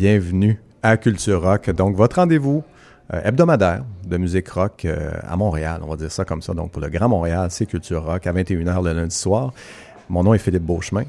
Bienvenue à Culture Rock. Donc, votre rendez-vous euh, hebdomadaire de musique rock euh, à Montréal, on va dire ça comme ça. Donc, pour le Grand Montréal, c'est Culture Rock à 21h le lundi soir. Mon nom est Philippe Beauchemin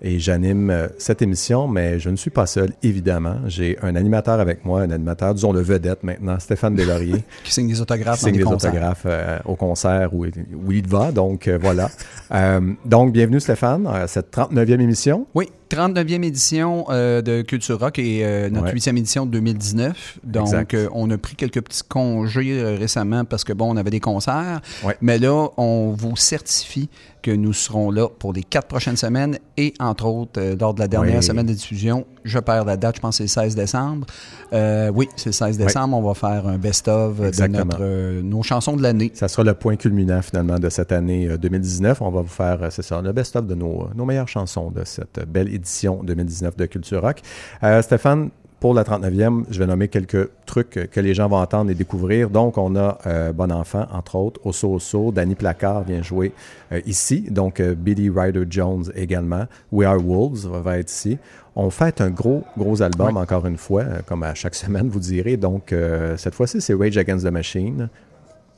et j'anime euh, cette émission, mais je ne suis pas seul, évidemment. J'ai un animateur avec moi, un animateur, disons le vedette maintenant, Stéphane Delaurier. qui signe des autographes qui signe des autographes au concert où, où, il va. Donc, voilà. donc, bienvenue Stéphane à cette 39e émission. Oui, 39e édition euh, de Culture Rock et euh, notre Ouais. 8e édition de 2019. Donc, euh, on a pris quelques petits congés récemment parce que, bon, on avait des concerts. Ouais. Mais là, on vous certifie que nous serons là pour les quatre prochaines semaines et, entre autres, lors de la dernière semaine de diffusion, je perds la date, je pense que c'est le 16 décembre. Euh, oui, c'est le 16 décembre. On va faire un best-of de notre, euh, nos chansons de l'année. Ça sera le point culminant finalement de cette année euh, 2019. On va vous faire, euh, c'est ça, le best-of de nos, nos meilleures chansons de cette belle édition 2019 de Culture Rock. Euh, Stéphane, pour la 39e, je vais nommer quelques trucs que les gens vont entendre et découvrir. Donc, on a euh, Bon Enfant, entre autres, Osso Osso, Danny Placard vient jouer euh, ici. Donc, euh, Billy Ryder Jones également. We Are Wolves va, être ici. On fait un gros, gros album, encore une fois, comme à chaque semaine, vous direz. Donc, cette fois-ci, c'est Rage Against the Machine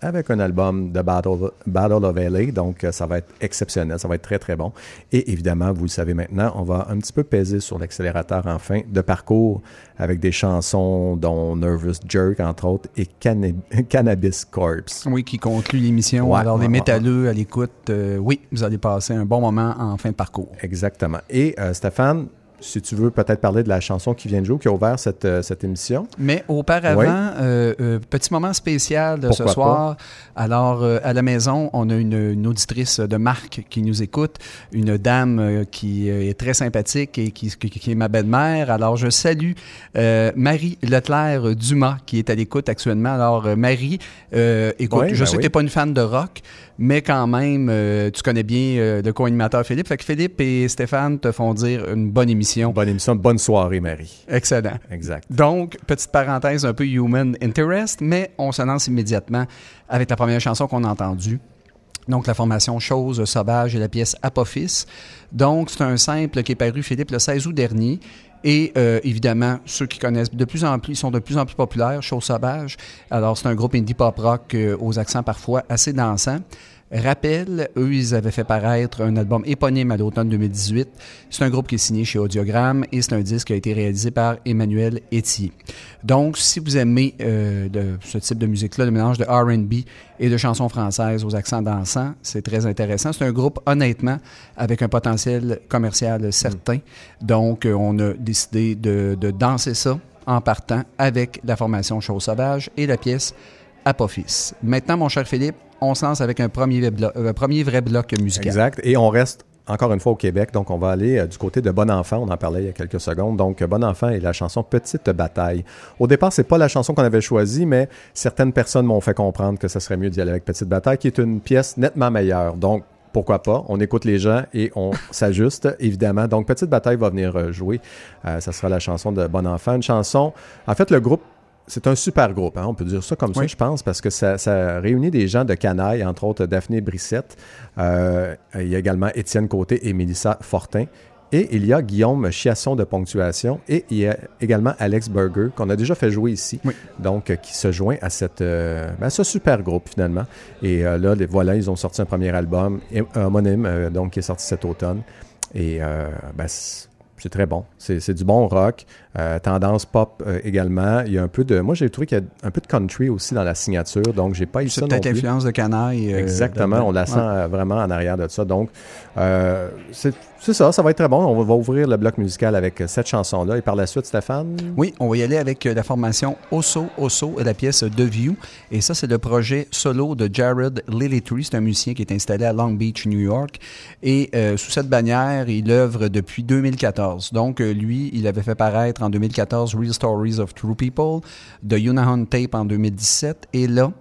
avec un album de Battle, Battle of LA. Donc, euh, ça va être exceptionnel. Ça va être très, très bon. Et évidemment, vous le savez maintenant, on va un petit peu peser sur l'accélérateur en fin de parcours avec des chansons dont Nervous Jerk, entre autres, et Canna- Cannabis Corpse. Oui, qui conclut l'émission. Ouais, Alors, les métalleux à l'écoute, euh, oui, vous allez passer un bon moment en fin de parcours. Exactement. Et euh, Stéphane, si tu veux peut-être parler de la chanson qui vient de jouer, qui a ouvert cette, euh, cette émission. Mais auparavant, Oui. euh, euh, petit moment spécial de ce soir. Alors, à la maison, on a une, une auditrice de marque qui nous écoute, une dame qui est très sympathique et qui, qui- qui est ma belle-mère. Alors, je salue Marie Leclerc Dumas qui est à l'écoute actuellement. Alors, Marie, écoute, Oui, je ben sais que oui. tu n'es pas une fan de rock, mais quand même, euh, tu connais bien euh, le co-animateur Philippe. Fait que Philippe et Stéphane te font dire une bonne émission. Bonne émission, bonne soirée, Marie. Excellent. Exact. Donc, petite parenthèse un peu human interest, mais on se lance immédiatement avec la première chanson qu'on a entendue. Donc, la formation Chose Sauvage et la pièce Apophis. Donc, c'est un simple qui est paru, Philippe, le 16 août dernier. Et euh, évidemment, ceux qui connaissent de plus en plus, sont de plus en plus populaires, Chose Sauvage. Alors, c'est un groupe indie pop rock euh, aux accents parfois assez dansants. Rappel, eux, ils avaient fait paraître un album éponyme à l'automne 2018. C'est un groupe qui est signé chez Audiogramme et c'est un disque qui a été réalisé par Emmanuel Etier. Donc, si vous aimez euh, ce type de musique-là, le mélange de R&B et de chansons françaises aux accents dansants, c'est très intéressant. C'est un groupe, honnêtement, avec un potentiel commercial certain. Donc, euh, on a décidé de, de danser ça en partant avec la formation Chose Sauvage et la pièce Apophis. Maintenant, mon cher Philippe, on se lance avec un premier, vrai bloc musical. Exact. Et on reste encore une fois au Québec, donc on va aller euh, du côté de Bon Enfant. On en parlait il y a quelques secondes. Donc, Bon Enfant est la chanson Petite Bataille. Au départ, c'est pas la chanson qu'on avait choisie, mais certaines personnes m'ont fait comprendre que ça serait mieux d'y aller avec Petite Bataille, qui est une pièce nettement meilleure. Donc, pourquoi pas? On écoute les gens et on s'ajuste, évidemment. Donc, Petite Bataille va venir euh, jouer. Euh, ça sera la chanson de Bon Enfant. Une chanson. En fait, le groupe c'est un super groupe, hein, on peut dire ça comme ça, je pense, parce que ça, ça réunit des gens de canaille, entre autres Daphné Brissette. Euh, il y a également Étienne Côté et Mélissa Fortin. Et il y a Guillaume Chiasson de Ponctuation. Et il y a également Alex Berger, qu'on a déjà fait jouer ici. Oui. Donc, euh, qui se joint à, cette, euh, ben, à ce super groupe, finalement. Et euh, là, les, voilà, ils ont sorti un premier album, homonyme, donc, qui est sorti cet automne. Et ben, c'est très bon. C'est du bon rock. Euh, tendance pop euh, également. Il y a un peu de. Moi, j'ai trouvé qu'il y a un peu de country aussi dans la signature. Donc, j'ai pas eu ça C'est peut-être l'influence de Canaille. euh, Exactement, on la sent vraiment en arrière de ça. Donc, c'est ça, ça va être très bon. On va, ouvrir le bloc musical avec cette chanson-là. Et par la suite, Stéphane, Oui, on va y aller avec la formation Osso Osso et la pièce The View. Et ça, c'est le projet solo de Jared Lillitree. C'est un musicien qui est installé à Long Beach, New York. Et sous cette bannière, il œuvre depuis 2014. Donc, lui, il avait fait paraître en 2014 Real Stories of True People, The Unahon Tape en 2017. Et là,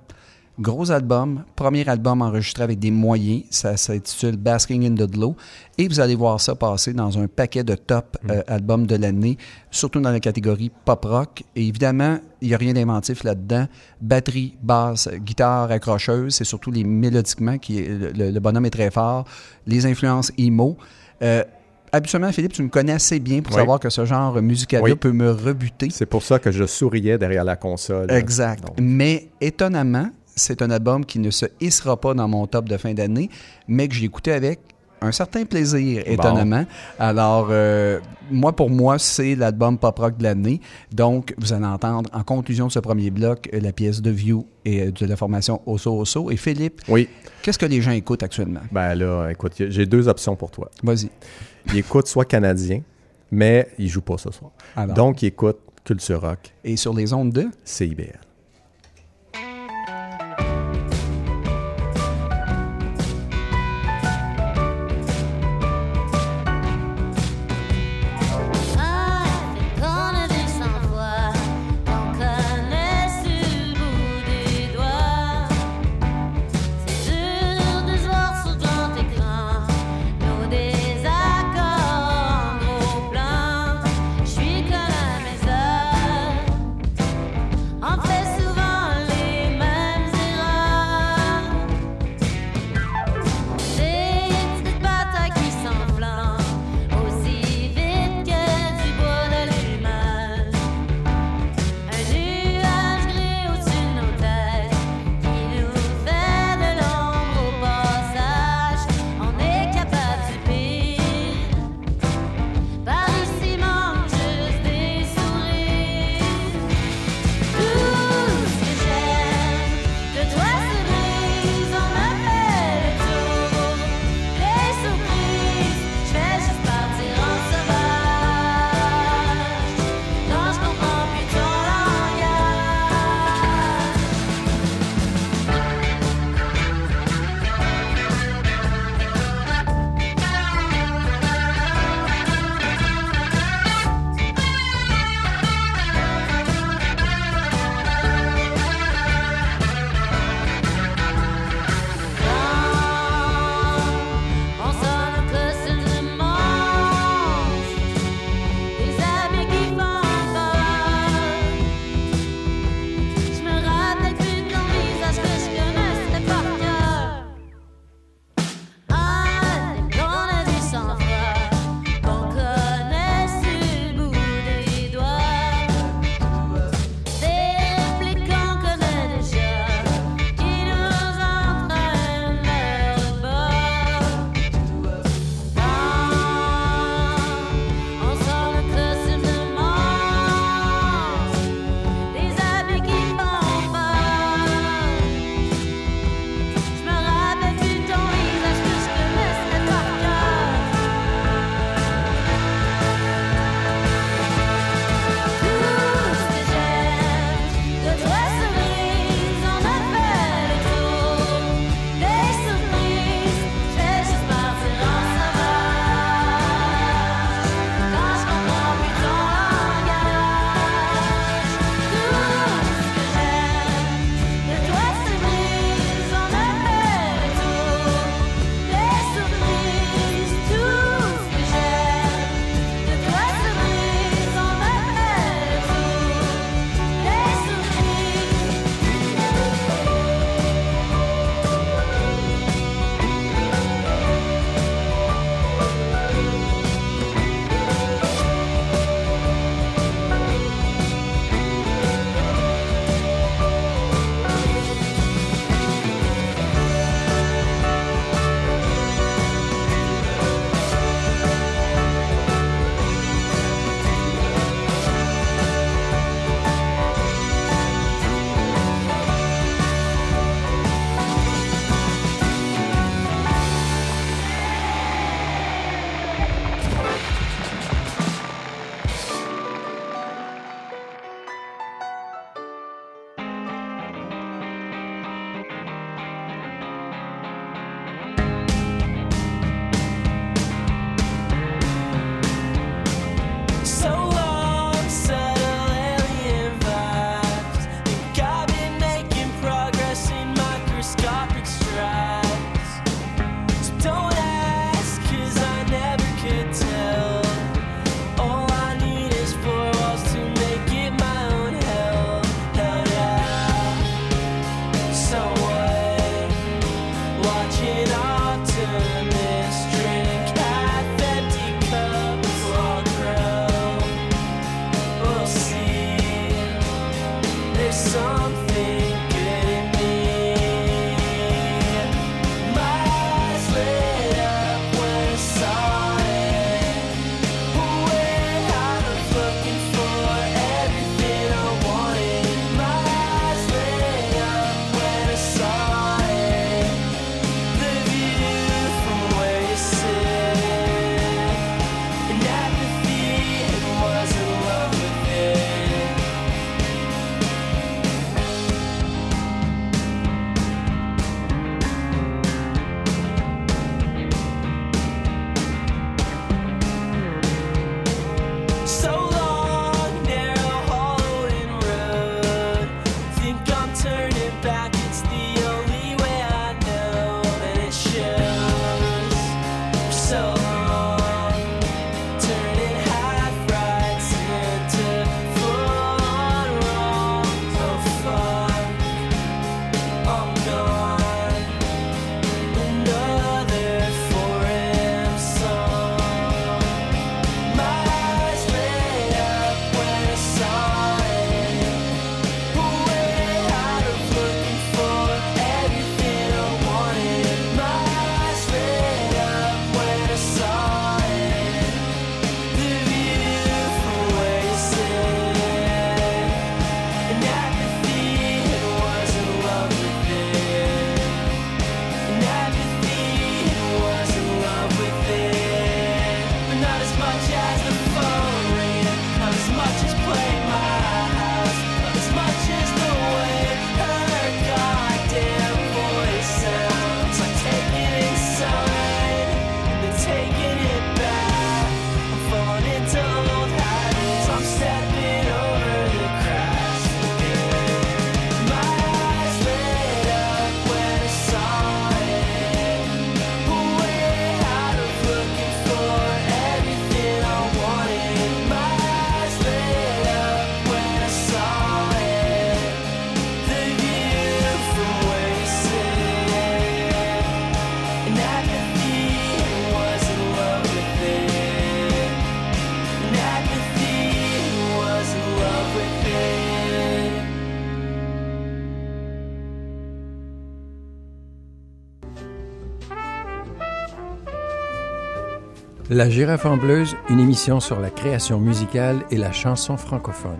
Gros album, premier album enregistré avec des moyens, ça s'intitule Basking in the Glow, et vous allez voir ça passer dans un paquet de top euh, albums de l'année, surtout dans la catégorie pop rock. Et évidemment, il n'y a rien d'inventif là-dedans. Batterie, basse, guitare accrocheuse, c'est surtout les mélodiquement qui le bonhomme est très fort, les influences emo. Euh, habituellement, Philippe, tu me connais assez bien pour Oui. savoir que ce genre musical-là Oui. peut me rebuter. c'est pour ça que je souriais derrière la console. Exact. Donc, Mais étonnamment, c'est un album qui ne se hissera pas dans mon top de fin d'année, mais que j'ai écouté avec un certain plaisir, Bon. étonnamment. Alors, euh, moi, pour moi, c'est l'album pop rock de l'année. Donc, vous allez entendre en conclusion de ce premier bloc euh, la pièce de View et euh, de la formation Osso Osso. Et Philippe, oui, qu'est-ce que les gens écoutent actuellement? ben là, écoute, j'ai deux options pour toi. Vas-y. Ils écoutent soit canadien, mais il joue pas ce soir. Alors? Donc, il écoute Culture Rock, Et sur les ondes de... CIBL. La girafe en bleuse, une émission sur la création musicale et la chanson francophone.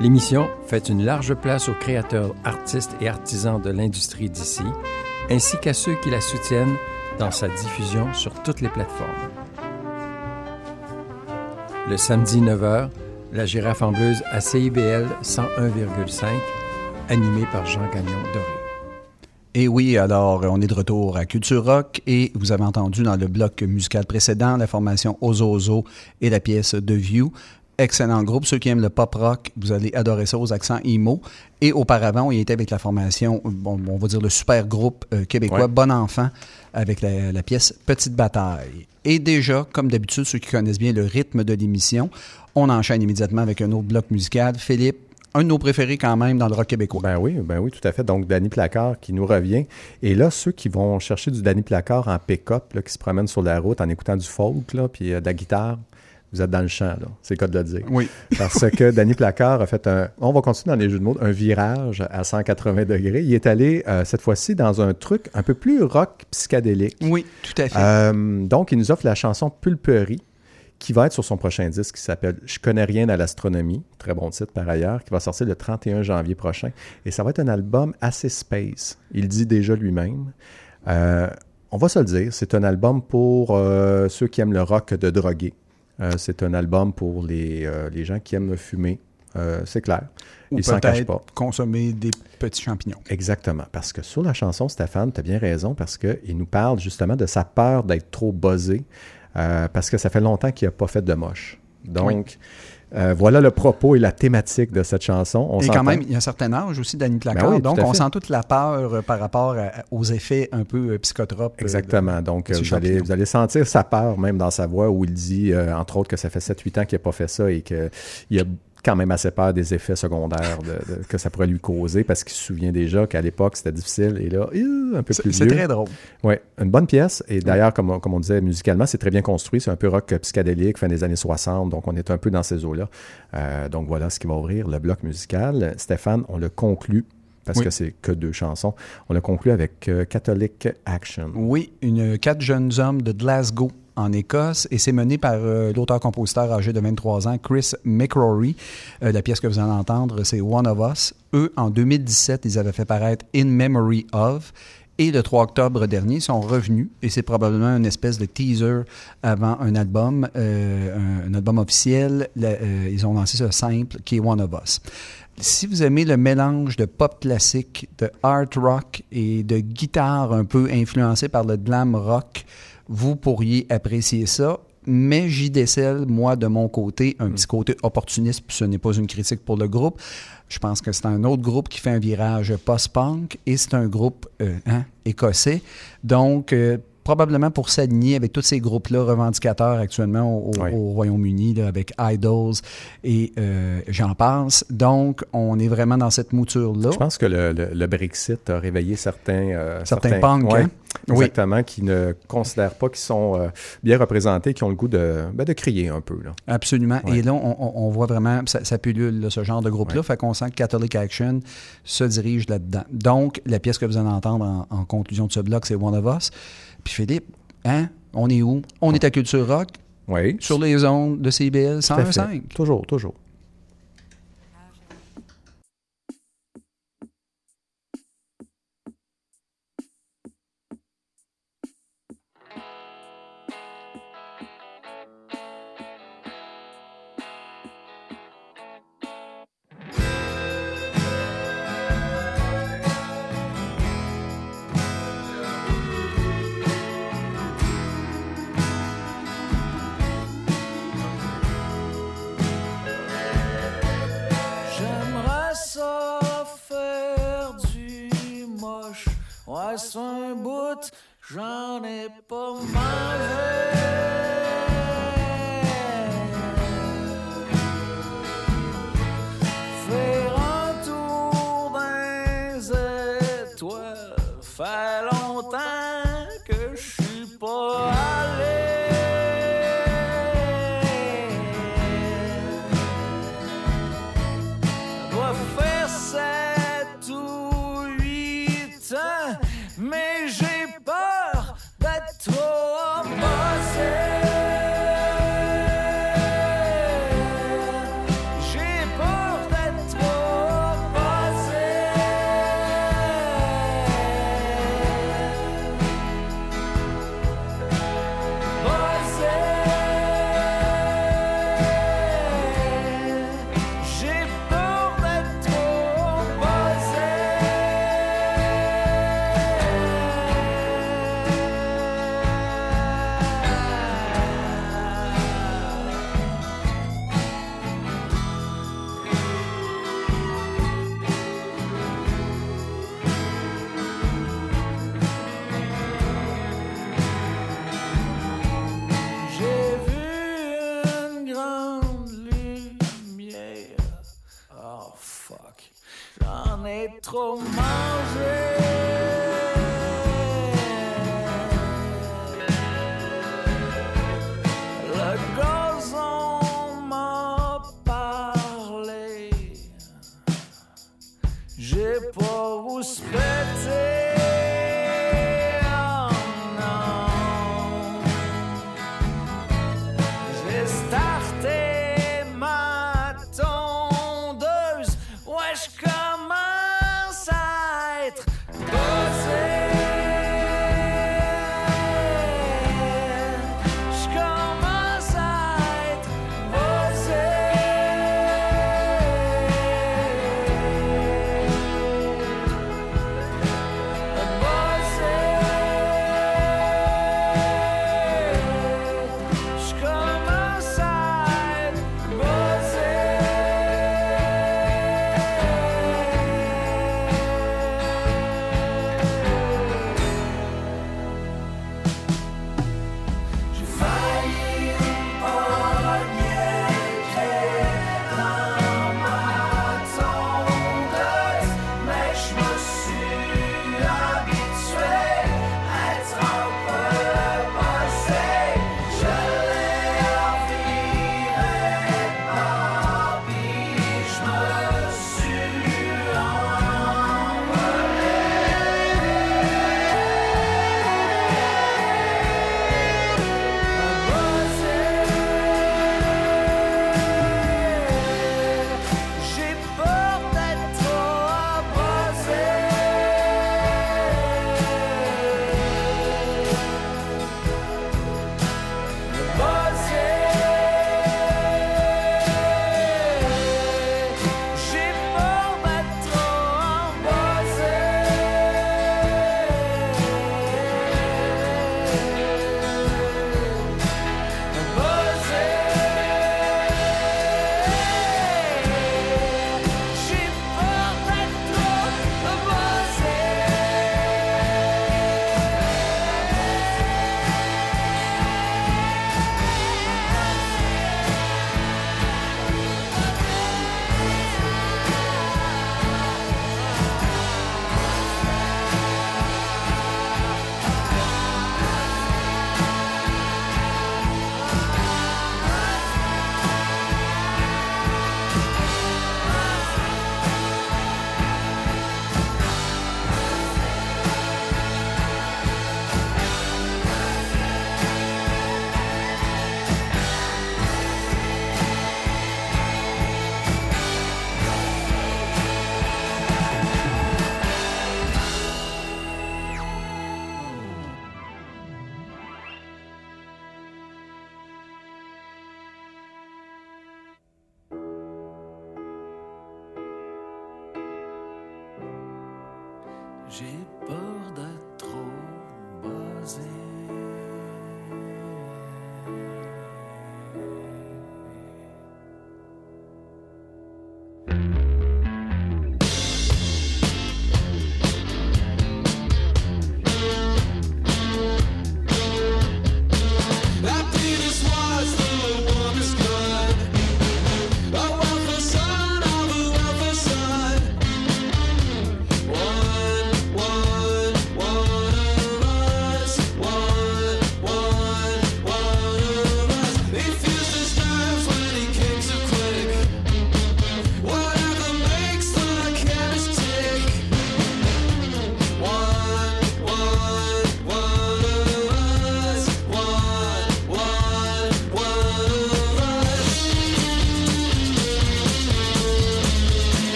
L'émission fait une large place aux créateurs, artistes et artisans de l'industrie d'ici, ainsi qu'à ceux qui la soutiennent dans sa diffusion sur toutes les plateformes. Le samedi 9h, la girafe en bleuse à CIBL 101,5, animé par Jean Gagnon Doré. Et oui, alors on est de retour à Culture Rock et vous avez entendu dans le bloc musical précédent la formation Ozozo et la pièce The View. Excellent groupe. Ceux qui aiment le pop rock, vous allez adorer ça aux accents emo. Et auparavant, on y était avec la formation, bon, on va dire le super groupe euh, québécois Ouais. Bon Enfant avec la, la pièce Petite Bataille. Et déjà, comme d'habitude, ceux qui connaissent bien le rythme de l'émission, on enchaîne immédiatement avec un autre bloc musical. Philippe, un de nos préférés quand même dans le rock québécois. Ben oui, ben oui, tout à fait. Donc, Danny Placard qui nous revient. Et là, ceux qui vont chercher du Danny Placard en pick-up, qui se promènent sur la route en écoutant du folk, là, puis euh, de la guitare, vous êtes dans le champ, là. C'est le cas de le dire. Oui. Parce que Danny Placard a fait un, on va continuer dans les jeux de mots, un virage à 180 degrés. Il est allé, euh, cette fois-ci, dans un truc un peu plus rock psychédélique. Oui, tout à fait. Euh, donc, il nous offre la chanson Pulperie, qui va être sur son prochain disque, qui s'appelle Je connais rien à l'astronomie, très bon titre par ailleurs, qui va sortir le 31 janvier prochain. Et ça va être un album assez space. Il dit déjà lui-même. Euh, on va se le dire, c'est un album pour euh, ceux qui aiment le rock de drogué. Euh, c'est un album pour les, les gens qui aiment fumer. Euh, c'est clair. Ou Il s'en cache pas. consommer des petits champignons. Exactement. Parce que sur la chanson, Stéphane, tu as bien raison, parce qu'il nous parle justement de sa peur d'être trop buzzé, euh, parce que ça fait longtemps qu'il n'a pas fait de moche. Donc, euh, voilà le propos et la thématique de cette chanson. On et quand même, il y a un certain âge aussi, Danny Placard. Ben oui, tout donc, on sent toute la peur euh, par rapport à- aux effets un peu psychotropes. Exactement. Donc, de ces vous allez, vous allez sentir sa peur même dans sa voix où il dit, euh, entre autres, que ça fait 7-8 ans qu'il n'a pas fait ça et qu'il a quand même assez peur des effets secondaires de- de- que ça pourrait lui causer parce qu'il se souvient déjà qu'à l'époque, c'était difficile et là, euh, un peu plus c'est très drôle. Oui, une bonne pièce. Et d'ailleurs, comme, on- comme on disait musicalement, c'est très bien construit. C'est un peu rock psychédélique, fin des années 60. Donc, on est un peu dans ces eaux-là. Euh, donc, voilà ce qui va ouvrir le bloc musical. Stéphane, on le conclut, parce Oui. que c'est que deux chansons, on le conclut avec euh, Catholic Action. Oui, une, quatre jeunes hommes de Glasgow en Écosse et c'est mené par euh, l'auteur-compositeur âgé de 23 ans, Chris McCrory. Euh, la pièce que vous allez entendre, c'est One of Us. Eux, en 2017, ils avaient fait paraître In Memory of. Et le 3 octobre dernier, ils sont revenus et c'est probablement une espèce de teaser avant un album, euh, un, album officiel. Ils ont lancé ce simple qui est One of Us. Si vous aimez le mélange de pop classique, de art rock et de guitare un peu influencée par le glam rock, vous pourriez apprécier ça. mais j'y décèle, moi, de mon côté, un petit côté opportuniste, puis ce n'est pas une critique pour le groupe. Je pense que c'est un autre groupe qui fait un virage post-punk et c'est un groupe euh, hein, écossais. Donc, euh, probablement pour s'aligner avec tous ces groupes-là revendicateurs actuellement au, au- Oui. au Royaume-Uni, avec Idols et euh, j'en passe. Donc, on est vraiment dans cette mouture-là. Je pense que le, le- le Brexit a réveillé certains... euh, Certains punks, ouais, hein? Oui. Exactement, qui ne considèrent pas qu'ils sont euh, bien représentés, qui ont le goût de, ben, de crier un peu. Là. Absolument. Ouais. Et là, on, on- on voit vraiment, ça, ça pullule, là, ce genre de groupe-là. Ouais. Fait qu'on sent que Catholic Action se dirige là-dedans. Donc, la pièce que vous allez entendre en, en conclusion de ce bloc, c'est One of Us. Puis Philippe, hein, on est où? On est à Culture Rock, Oui. sur les ondes de CBL Tout à fait. 105. Toujours, toujours. Ouais, c'est un bout, j'en ai pas mangé. Trop mangé. Le gazon m'a parlé. J'ai pas se péter.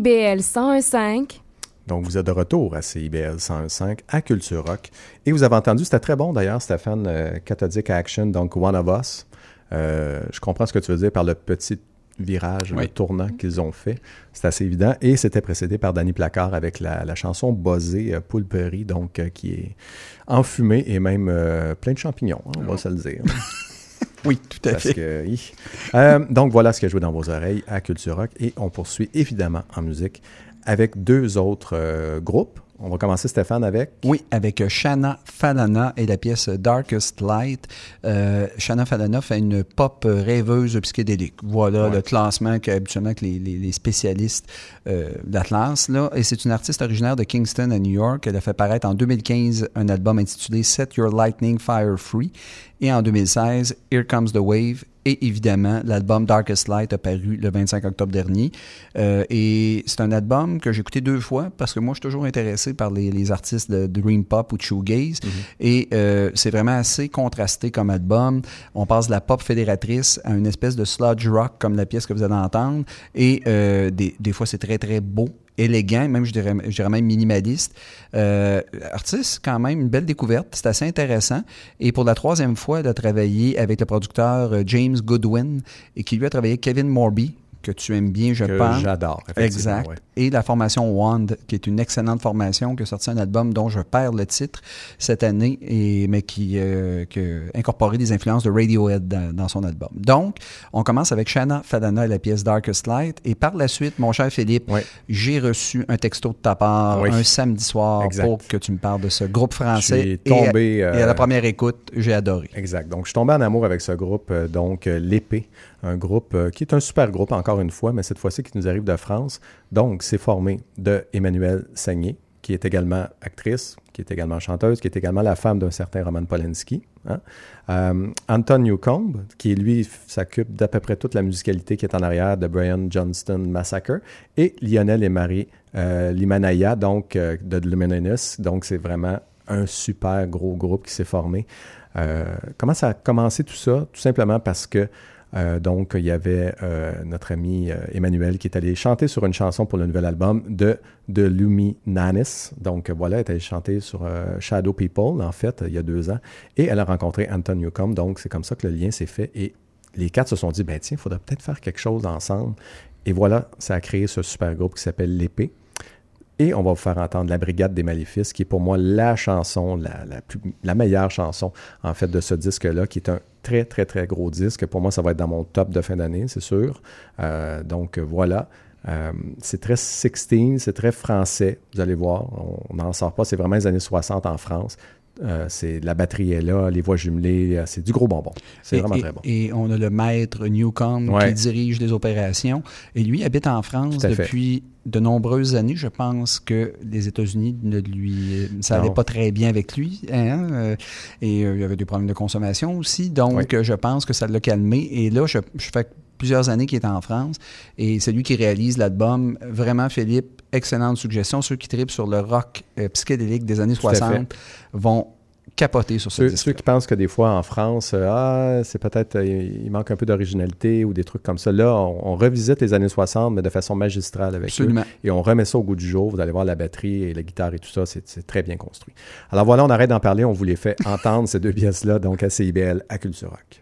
CIBL 101.5, Donc, vous êtes de retour à CIBL 101.5 à Culture Rock. Et vous avez entendu, c'était très bon d'ailleurs, Stéphane, euh, Cathodic Action, donc One of Us. Euh, je comprends ce que tu veux dire par le petit virage, le tournant qu'ils ont fait. C'est assez évident. Et c'était précédé par Danny Placard avec la, la chanson Buzzée euh, Poulperie, donc euh, qui est enfumée et même euh, plein de champignons, hein, on va se le dire. Oui, tout à Parce fait. que, hi. Euh, donc voilà ce qui a joué dans vos oreilles à Culture Rock et on poursuit évidemment en musique avec deux autres euh, groupes. On va commencer Stéphane avec? Oui, avec Shanna Falana et la pièce Darkest Light. Euh, Shanna Falana fait une pop rêveuse psychédélique. Voilà Ouais. le classement qu'habituellement que les, les- les spécialistes euh, d'Atlas. Là. Et c'est une artiste originaire de Kingston à New York. Elle a fait paraître en 2015 un album intitulé Set Your Lightning Fire Free. Et en 2016, Here Comes the Wave. Et évidemment, l'album Darkest Light a paru le 25 octobre dernier. Euh, et c'est un album que j'ai écouté deux fois parce que moi, je suis toujours intéressé par les, les artistes de Dream Pop ou de Shoegaze. Et euh, c'est vraiment assez contrasté comme album. On passe de la pop fédératrice à une espèce de sludge rock comme la pièce que vous allez entendre. Et euh, des, des fois, c'est très, très beau élégant, même je dirais, même minimaliste. Euh, artiste, quand même, une belle découverte. C'est assez intéressant. Et pour la troisième fois, elle a travaillé avec le producteur euh, James Goodwin et qui lui a travaillé Kevin Morby, que tu aimes bien, je que pense. j'adore. Exact. ouais. Et la formation Wand, qui est une excellente formation, qui a sorti un album dont je perds le titre cette année, et, mais qui, euh, qui a incorporé des influences de Radiohead dans, dans son album. Donc, on commence avec Shanna Fadana et la pièce Darkest Light. Et par la suite, mon cher Philippe, j'ai reçu un texto de ta part Oui. un samedi soir Exact. pour que tu me parles de ce groupe Je français. suis Et- tombé, Et, euh, à la première écoute, j'ai adoré. Exact. Donc, je suis tombé en amour avec ce groupe, euh, donc euh, l'Épée, un groupe euh, qui est un super groupe, encore une fois, mais cette fois-ci qui nous arrive de France. Donc, c'est formé de Emmanuel Sagné qui est également actrice, qui est également chanteuse, qui est également la femme d'un certain Roman Polanski. hein. Euh, Anton Newcomb, qui lui s'occupe d'à peu près toute la musicalité qui est en arrière de Brian Johnston Massacre, et Lionel et Marie euh, Limanaya, donc de Luminous. Donc c'est vraiment un super gros groupe qui s'est formé. Comment ça a commencé tout ça? Tout simplement parce que euh, donc, il y avait euh, notre ami euh, Emmanuel qui est allé chanter sur une chanson pour le nouvel album de, de Lumi Nanis. Donc, voilà, elle est allée chanter sur Shadow People, en fait, il y a deux ans. Et elle a rencontré Anton Newcomb. Donc, c'est comme ça que le lien s'est fait. Et les quatre se sont dit, ben tiens, il faudrait peut-être faire quelque chose ensemble. Et voilà, ça a créé ce super groupe qui s'appelle L'Épée. Et on va vous faire entendre La Brigade des Maléfices, qui est pour moi la chanson, la, la, plus- la meilleure chanson, en fait, de ce disque-là, qui est un très, très, très gros disque. Pour moi, ça va être dans mon top de fin d'année, c'est sûr. Euh, donc, voilà. Euh, c'est très 16, c'est très français, vous allez voir. On n'en sort pas, c'est vraiment les années 60 en France. Euh, c'est la batterie est là, les voix jumelées, euh, c'est du gros bonbon. C'est Et- vraiment et, très bon. Et on a le maître Newcomb Ouais. qui dirige les opérations. Et lui habite en France depuis de nombreuses années. Je pense que les États-Unis ne lui, ça Non. allait pas très bien avec lui, hein, euh, et il y avait des problèmes de consommation aussi. Donc, Oui. je pense que ça l'a calmé. Et là, je, je fais plusieurs années qu'il est en France, et c'est lui qui réalise l'album. Vraiment, Philippe, excellente suggestion. Ceux qui tripent sur le rock euh, psychédélique des années Tout à fait. 60 vont capoter sur ce Ceux, disque. ceux qui pensent que des fois en France, euh, ah, c'est peut-être, euh, il manque un peu d'originalité ou des trucs comme ça. Là, on, on revisite les années 60, mais de façon magistrale avec eux. Absolument. Et on remet ça au goût du jour. Vous allez voir la batterie et la guitare et tout ça, c'est c'est très bien construit. Alors voilà, on arrête d'en parler. On vous les fait entendre, ces deux pièces-là, donc à CIBL, à Culture Rock.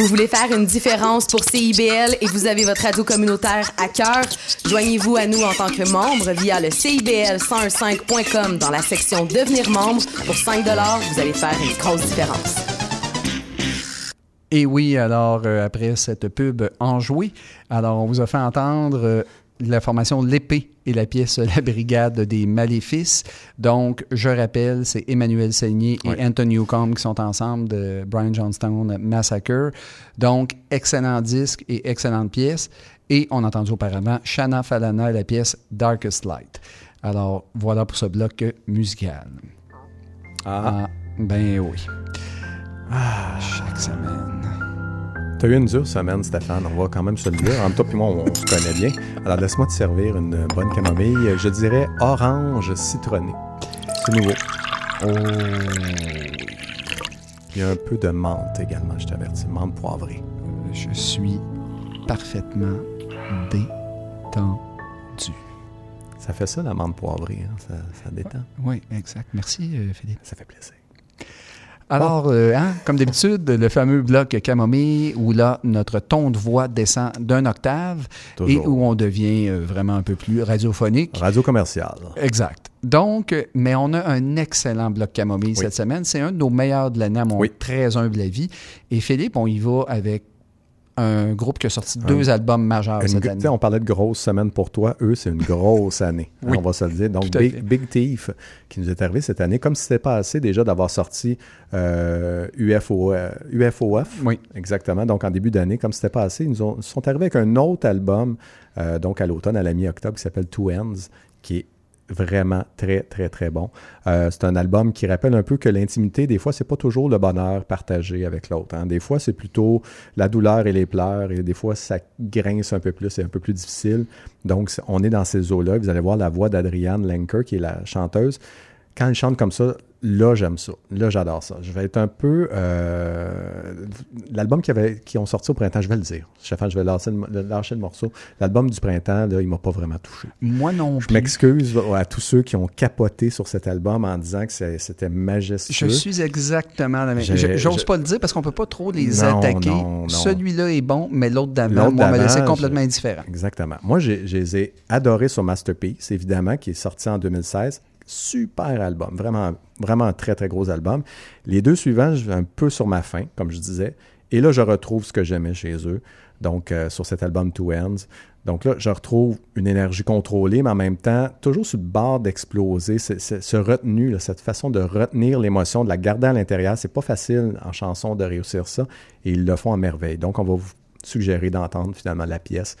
Vous voulez faire une différence pour CIBL et vous avez votre radio communautaire à cœur? Joignez-vous à nous en tant que membre via le CIBL1015.com dans la section Devenir membre. Pour 5 vous allez faire une grosse différence. Et oui, alors euh, après cette pub enjouée, alors on vous a fait entendre euh, la formation L'épée et la pièce La Brigade des Maléfices. Donc, je rappelle, c'est Emmanuel Seigné et. Anthony Newcomb qui sont ensemble de Brian Johnstone Massacre. Donc, excellent disque et excellente pièce. Et on a entendu auparavant Shanna Falana et la pièce Darkest Light. Alors, voilà pour ce bloc musical. Ah, Ah, ben oui. Ah, chaque semaine. T'as eu une dure semaine, Stéphane. On va quand même se le dire. En temps, puis moi, on, on se connaît bien. Alors, laisse-moi te servir une bonne camomille. Je dirais orange citronné. C'est nouveau. Oh, Il y a un peu de menthe également, je t'avertis. Menthe poivrée. je suis parfaitement détendu. Ça fait ça, la menthe poivrée. hein? Ça, ça détend. Oui, exact. Merci, euh, Philippe. Ça fait plaisir. Alors, euh, hein, comme d'habitude, le fameux bloc camomille où là, notre ton de voix descend d'un octave et où on devient euh, vraiment un peu plus radiophonique. Radio commerciale. Exact. Donc, mais on a un excellent bloc camomille Oui. cette semaine. C'est un de nos meilleurs de l'année, à mon Oui. très humble avis. Et Philippe, on y va avec un groupe qui a sorti deux albums majeurs Une cette année. on parlait de grosse semaine pour toi. Eux, c'est une grosse année. Oui. on va se le dire. Donc, Big. Big Thief, qui nous est arrivé cette année, comme si c'était pas assez déjà d'avoir sorti euh, UFO, euh, UFOF. Oui. Exactement. Donc, en début d'année, comme c'était pas assez, ils nous ont- sont arrivés avec un autre album, euh, donc à l'automne, à la mi-octobre, qui s'appelle Two Ends, qui est vraiment très, très, très bon. Euh, c'est un album qui rappelle un peu que l'intimité, des fois, c'est pas toujours le bonheur partagé avec l'autre. hein. Des fois, c'est plutôt la douleur et les pleurs, et des fois, ça grince un peu plus, c'est un peu plus difficile. Donc, on est dans ces eaux-là. Vous allez voir la voix d'Adrienne Lenker, qui est la chanteuse. Quand elle chante comme ça, là, j'aime ça. Là, j'adore ça. Je vais être un peu. euh, L'album qui, avait, qui ont sorti au printemps, je vais le dire. Stéphane, je vais lâcher le, le- lâcher le morceau. L'album du printemps, là, il m'a pas vraiment touché. Moi non Je plus. m'excuse à tous ceux qui ont capoté sur cet album en disant que c'était Je majestueux. suis exactement la même. Je- J'ose je- pas le dire parce qu'on peut pas trop les Non, attaquer. non, non. Celui-là est bon, mais l'autre d'avant, moi, m'a laissé complètement je- indifférent. Exactement. Moi, j'ai- je les ai adorés sur Masterpiece, évidemment, qui est sorti en 2016. Super album, vraiment, vraiment un très, très gros album. Les deux suivants, un peu sur ma fin, comme je disais. Et là, je retrouve ce que j'aimais chez eux, donc euh, sur cet album Two Ends. Donc là, je retrouve une énergie contrôlée, mais en même temps, toujours sur le bord d'exploser. Ce retenu, cette façon de retenir l'émotion, de la garder à l'intérieur, c'est pas facile en chanson de réussir ça, et ils le font à merveille. Donc, on va vous suggérer d'entendre finalement la pièce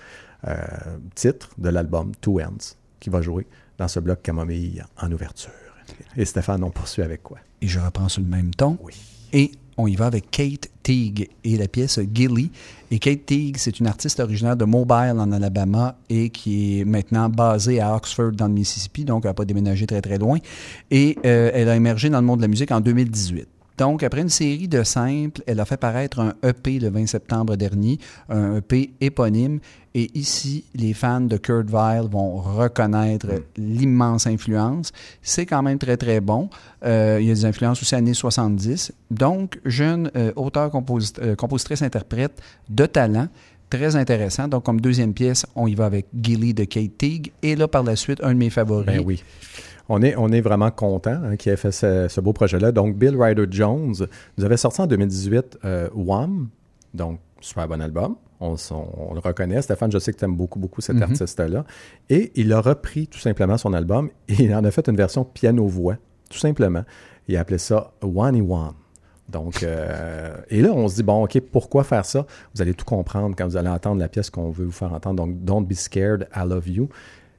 euh, titre de l'album Two Ends, qui va jouer dans ce bloc Camomille en ouverture. Et Stéphane, on poursuit avec quoi? Et je reprends sur le même ton. Oui. Et on y va avec Kate Teague et la pièce Gilly. Et Kate Teague, c'est une artiste originaire de Mobile en Alabama et qui est maintenant basée à Oxford dans le Mississippi, donc elle n'a pas déménagé très très loin. Et euh, elle a émergé dans le monde de la musique en 2018. Donc, après une série de simples, elle a fait paraître un EP le 20 septembre dernier, un EP éponyme. Et ici, les fans de Kurt Vile vont reconnaître l'immense influence. C'est quand même très, très bon. Euh, il y a des influences aussi années 70. Donc, jeune euh, auteur, composit- euh, de talent. Très intéressant. Donc, comme deuxième pièce, on y va avec Gilly de Kate Teague. Et là, par la suite, un de mes favoris. Ben oui. On est, on est vraiment content hein, qu'il ait fait ce, ce beau projet-là. Donc, Bill Ryder Jones nous avait sorti en 2018 euh, Wham, donc super bon album. On, s- on- on le reconnaît. Stéphane, je sais que tu aimes beaucoup, beaucoup cet artiste-là. Et il a repris tout simplement son album et il en a fait une version piano-voix, tout simplement. Il a appelé ça One One. Donc, euh, et là, on se dit, bon, OK, pourquoi faire ça? Vous allez tout comprendre quand vous allez entendre la pièce qu'on veut vous faire entendre. Donc, Don't Be Scared, I Love You.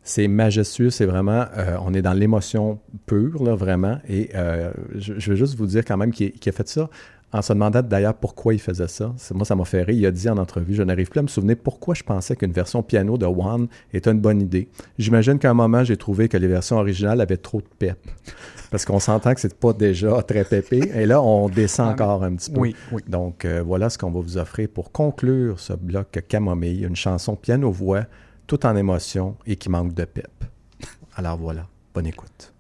C'est majestueux, c'est vraiment, euh, on est dans l'émotion pure, là, vraiment. Et euh, je, je veux juste vous dire quand même qu'il a fait ça en se demandant d'ailleurs pourquoi il faisait ça. Moi, ça m'a fait rire. Il a dit en entrevue, je n'arrive plus à me souvenir pourquoi je pensais qu'une version piano de One était une bonne idée. J'imagine qu'à un moment, j'ai trouvé que les versions originales avaient trop de pep. Parce qu'on s'entend que c'est pas déjà très pépé. Et là, on descend Ah, encore un petit peu. Oui, oui. Donc, euh, voilà ce qu'on va vous offrir pour conclure ce bloc Camomille, une chanson piano-voix, tout en émotion et qui manque de pep. Alors voilà, bonne écoute.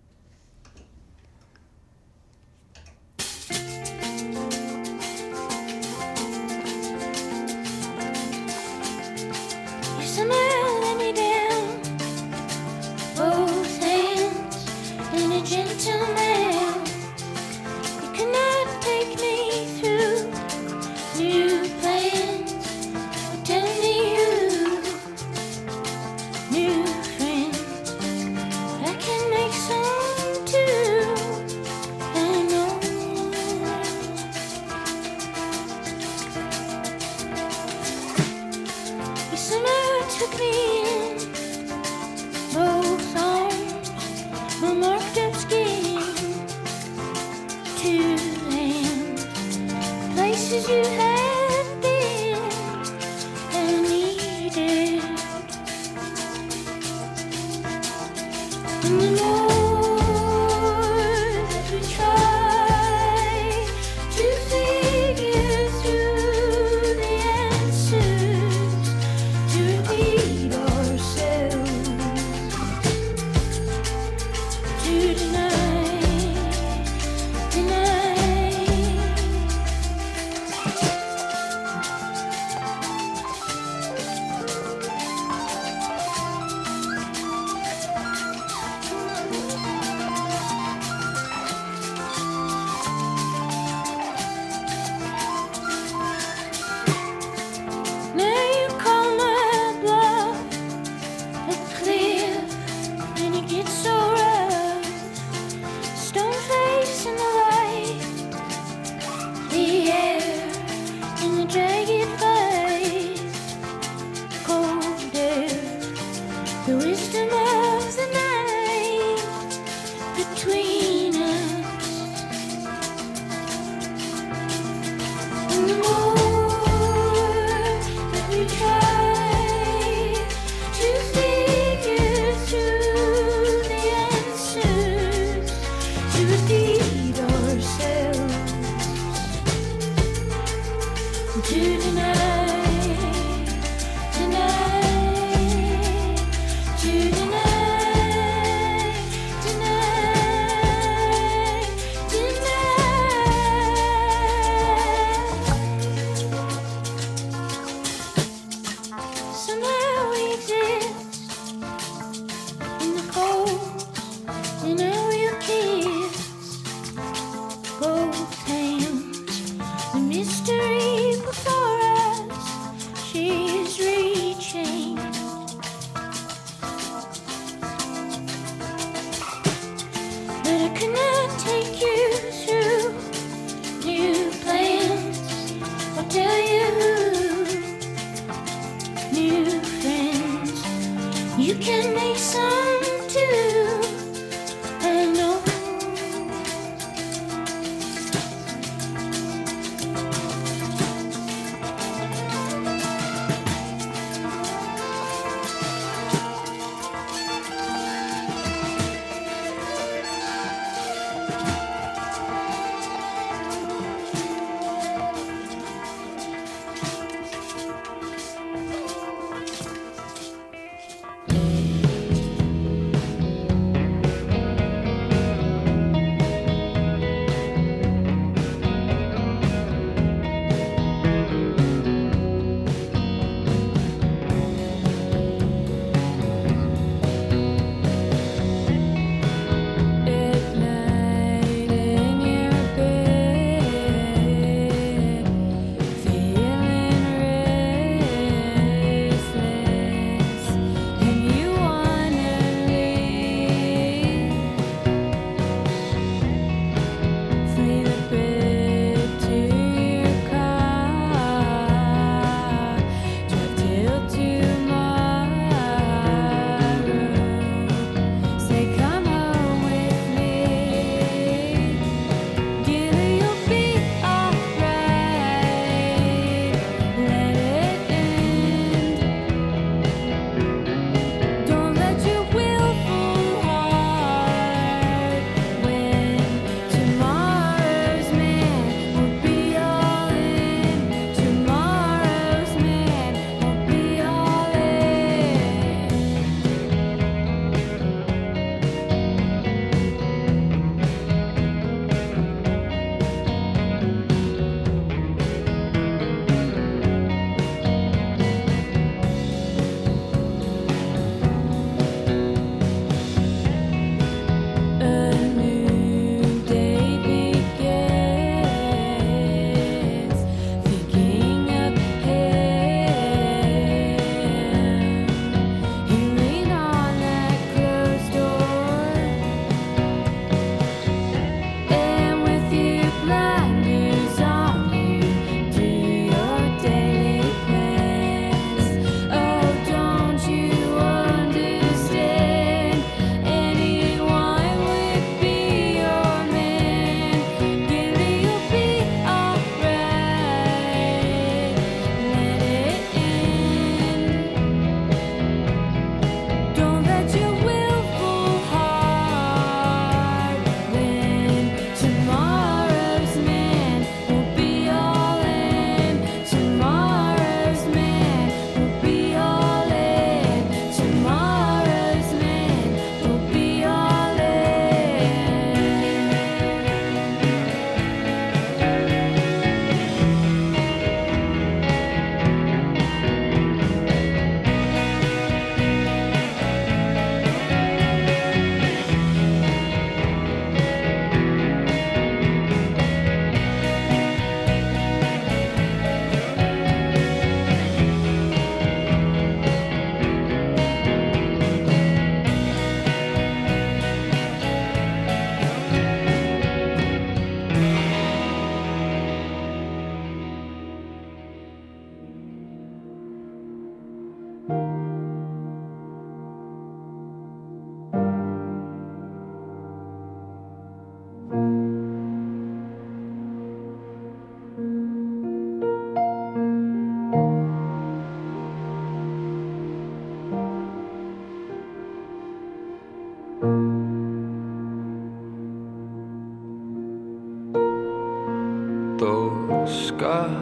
scars,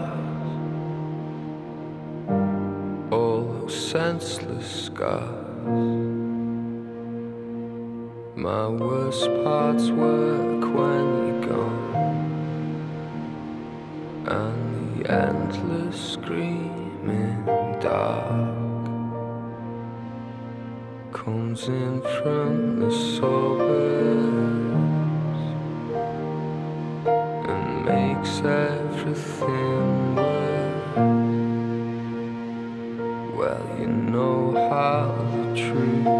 all senseless scars. My worst parts work when you're gone, and the endless screaming dark comes in from the suburbs and makes us. Well, you know how the truth.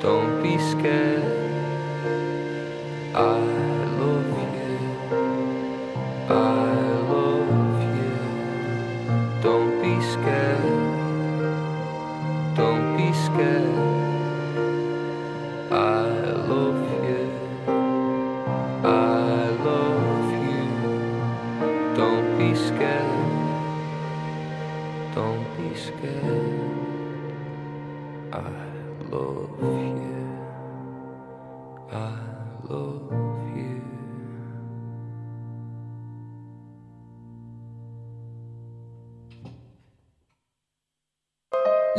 Don't be scared. I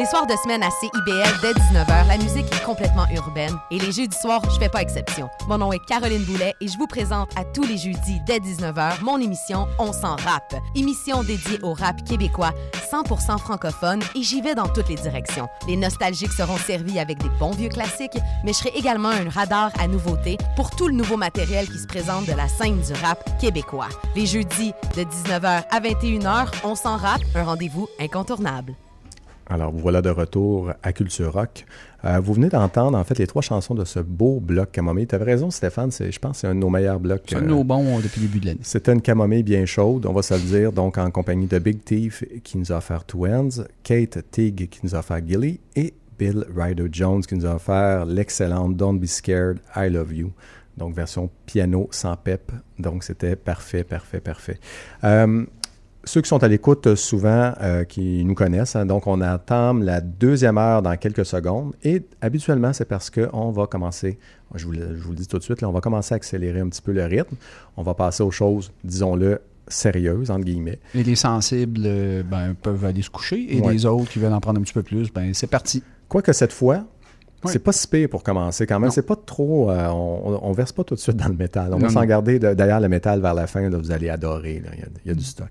soirs de semaine à CIBL dès 19h, la musique est complètement urbaine. Et les jeudis soirs, je fais pas exception. Mon nom est Caroline Boulet et je vous présente à tous les jeudis dès 19h mon émission On s'en rap. Émission dédiée au rap québécois, 100% francophone et j'y vais dans toutes les directions. Les nostalgiques seront servis avec des bons vieux classiques, mais je serai également un radar à nouveautés pour tout le nouveau matériel qui se présente de la scène du rap québécois. Les jeudis de 19h à 21h, On s'en rap, un rendez-vous incontournable. Alors, vous voilà de retour à Culture Rock. Euh, vous venez d'entendre, en fait, les trois chansons de ce beau bloc camomille. Tu avais raison, Stéphane, c'est, je pense que c'est un de nos meilleurs blocs. C'est un de euh, nos bons euh, depuis le début de l'année. C'était une camomille bien chaude, on va se le dire, donc en compagnie de Big Thief qui nous a offert Two Ends, Kate Tig qui nous a offert Gilly et Bill Ryder Jones qui nous a offert l'excellente Don't Be Scared, I Love You. Donc version piano sans pep. Donc c'était parfait, parfait, parfait. Euh, ceux qui sont à l'écoute euh, souvent, euh, qui nous connaissent, hein, donc on entame la deuxième heure dans quelques secondes. Et habituellement, c'est parce qu'on va commencer, je vous, le, je vous le dis tout de suite, là, on va commencer à accélérer un petit peu le rythme. On va passer aux choses, disons-le, sérieuses, entre guillemets. Et les sensibles euh, ben, peuvent aller se coucher et Ouais. les autres qui veulent en prendre un petit peu plus, ben c'est parti. Quoique cette fois, Oui. C'est pas si pire pour commencer quand même. C'est pas trop. euh, on, on- verse pas tout de suite dans le métal. On Non, va s'en garder de- d'ailleurs le métal vers la fin. là, vous allez adorer. là. Il y a, il y a du stock.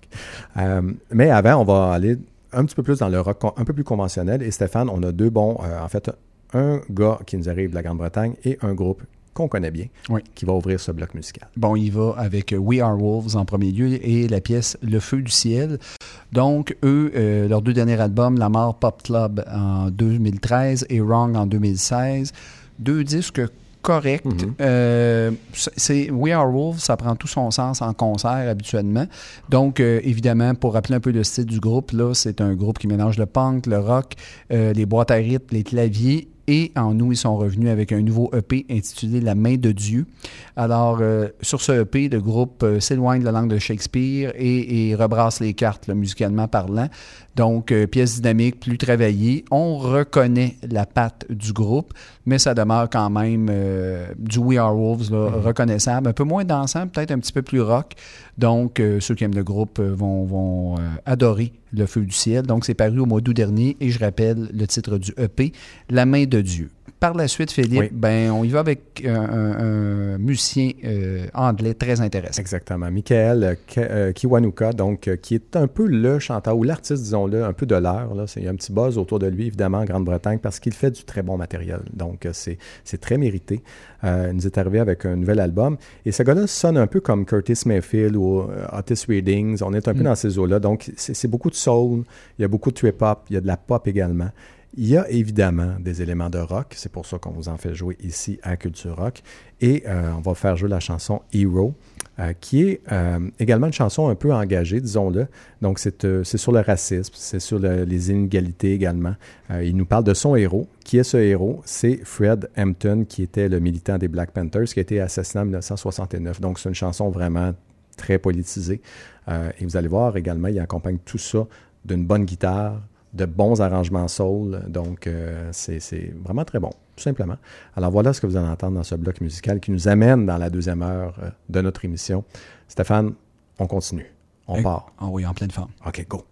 Euh, mais avant, on va aller un petit peu plus dans le rock un peu plus conventionnel. Et Stéphane, on a deux bons. euh, en fait, un gars qui nous arrive de la Grande-Bretagne et un groupe qu'on connaît bien Oui. qui va ouvrir ce bloc musical. Bon, il va avec We Are Wolves en premier lieu et la pièce Le Feu du Ciel. Donc, eux, euh, leurs deux derniers albums, La Mort Pop Club en 2013 et Wrong en 2016, deux disques corrects. Mhm. Euh, c'est We Are Wolves, ça prend tout son sens en concert habituellement. Donc, euh, évidemment, pour rappeler un peu le style du groupe, là, c'est un groupe qui mélange le punk, le rock, les boîtes à rythme, les claviers. Et en nous, ils sont revenus avec un nouveau EP intitulé La main de Dieu. Alors, euh, sur ce EP, le groupe euh, s'éloigne de la langue de Shakespeare et, rebrasse les cartes, musicalement parlant. Donc, euh, pièce dynamique, plus travaillée. On reconnaît la patte du groupe, mais ça demeure quand même euh, du We Are Wolves, là, reconnaissable. Un peu moins dansant, peut-être un petit peu plus rock. Donc, euh, ceux qui aiment le groupe vont, vont adorer Le Feu du Ciel. Donc, c'est paru au mois d'août dernier et je rappelle le titre du EP, La main de Dieu. Par la suite, Philippe, Oui. ben, on y va avec un, un- un musicien euh, anglais très intéressant. Exactement. Michael euh, Ki- euh, Kiwanuka, donc, euh, qui est un peu le chanteur ou l'artiste, disons-le, un peu de l'heure. Il y a un petit buzz autour de lui, évidemment, en Grande-Bretagne, parce qu'il fait du très bon matériel. Donc, euh, c'est très mérité. Euh, il nous est arrivé avec un nouvel album. Et ce gars-là sonne un peu comme Curtis Mayfield ou euh, Otis Readings. On est un peu Mm. dans ces eaux-là. Donc, c'est c'est beaucoup de soul, il y a beaucoup de trip-hop, il y a de la pop également. Il y a évidemment des éléments de rock, c'est pour ça qu'on vous en fait jouer ici à Culture Rock. Et euh, on va faire jouer la chanson Hero, euh, qui est euh, également une chanson un peu engagée, disons-le. Donc c'est sur le racisme, c'est sur le- les inégalités également. Il nous parle de son héros. Qui est ce héros? C'est Fred Hampton, qui était le militant des Black Panthers, qui a été assassiné en 1969. Donc c'est une chanson vraiment très politisée. Et vous allez voir également, il accompagne tout ça d'une bonne guitare, de bons arrangements soul. Donc, euh, c'est c'est vraiment très bon, tout simplement. Alors, voilà ce que vous allez entendre dans ce bloc musical qui nous amène dans la deuxième heure euh, de notre émission. Stéphane, on continue. On part. Ah oui, en pleine forme. OK, go.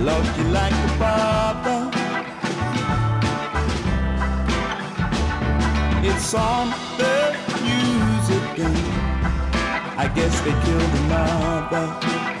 Love you like a barber. It's on the news again. I guess they killed another.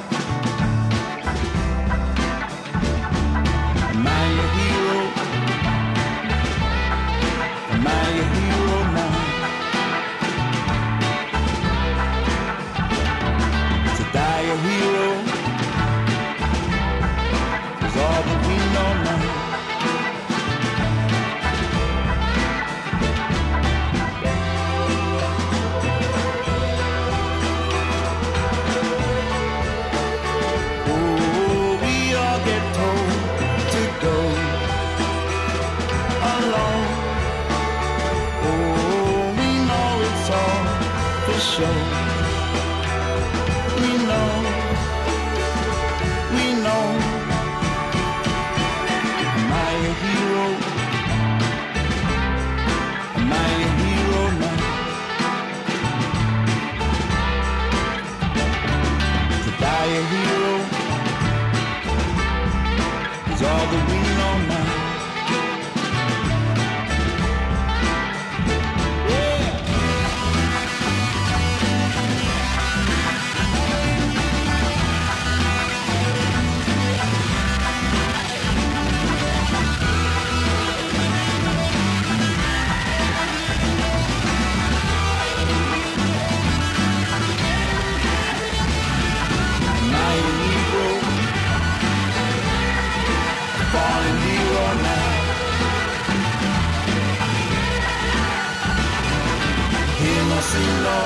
No.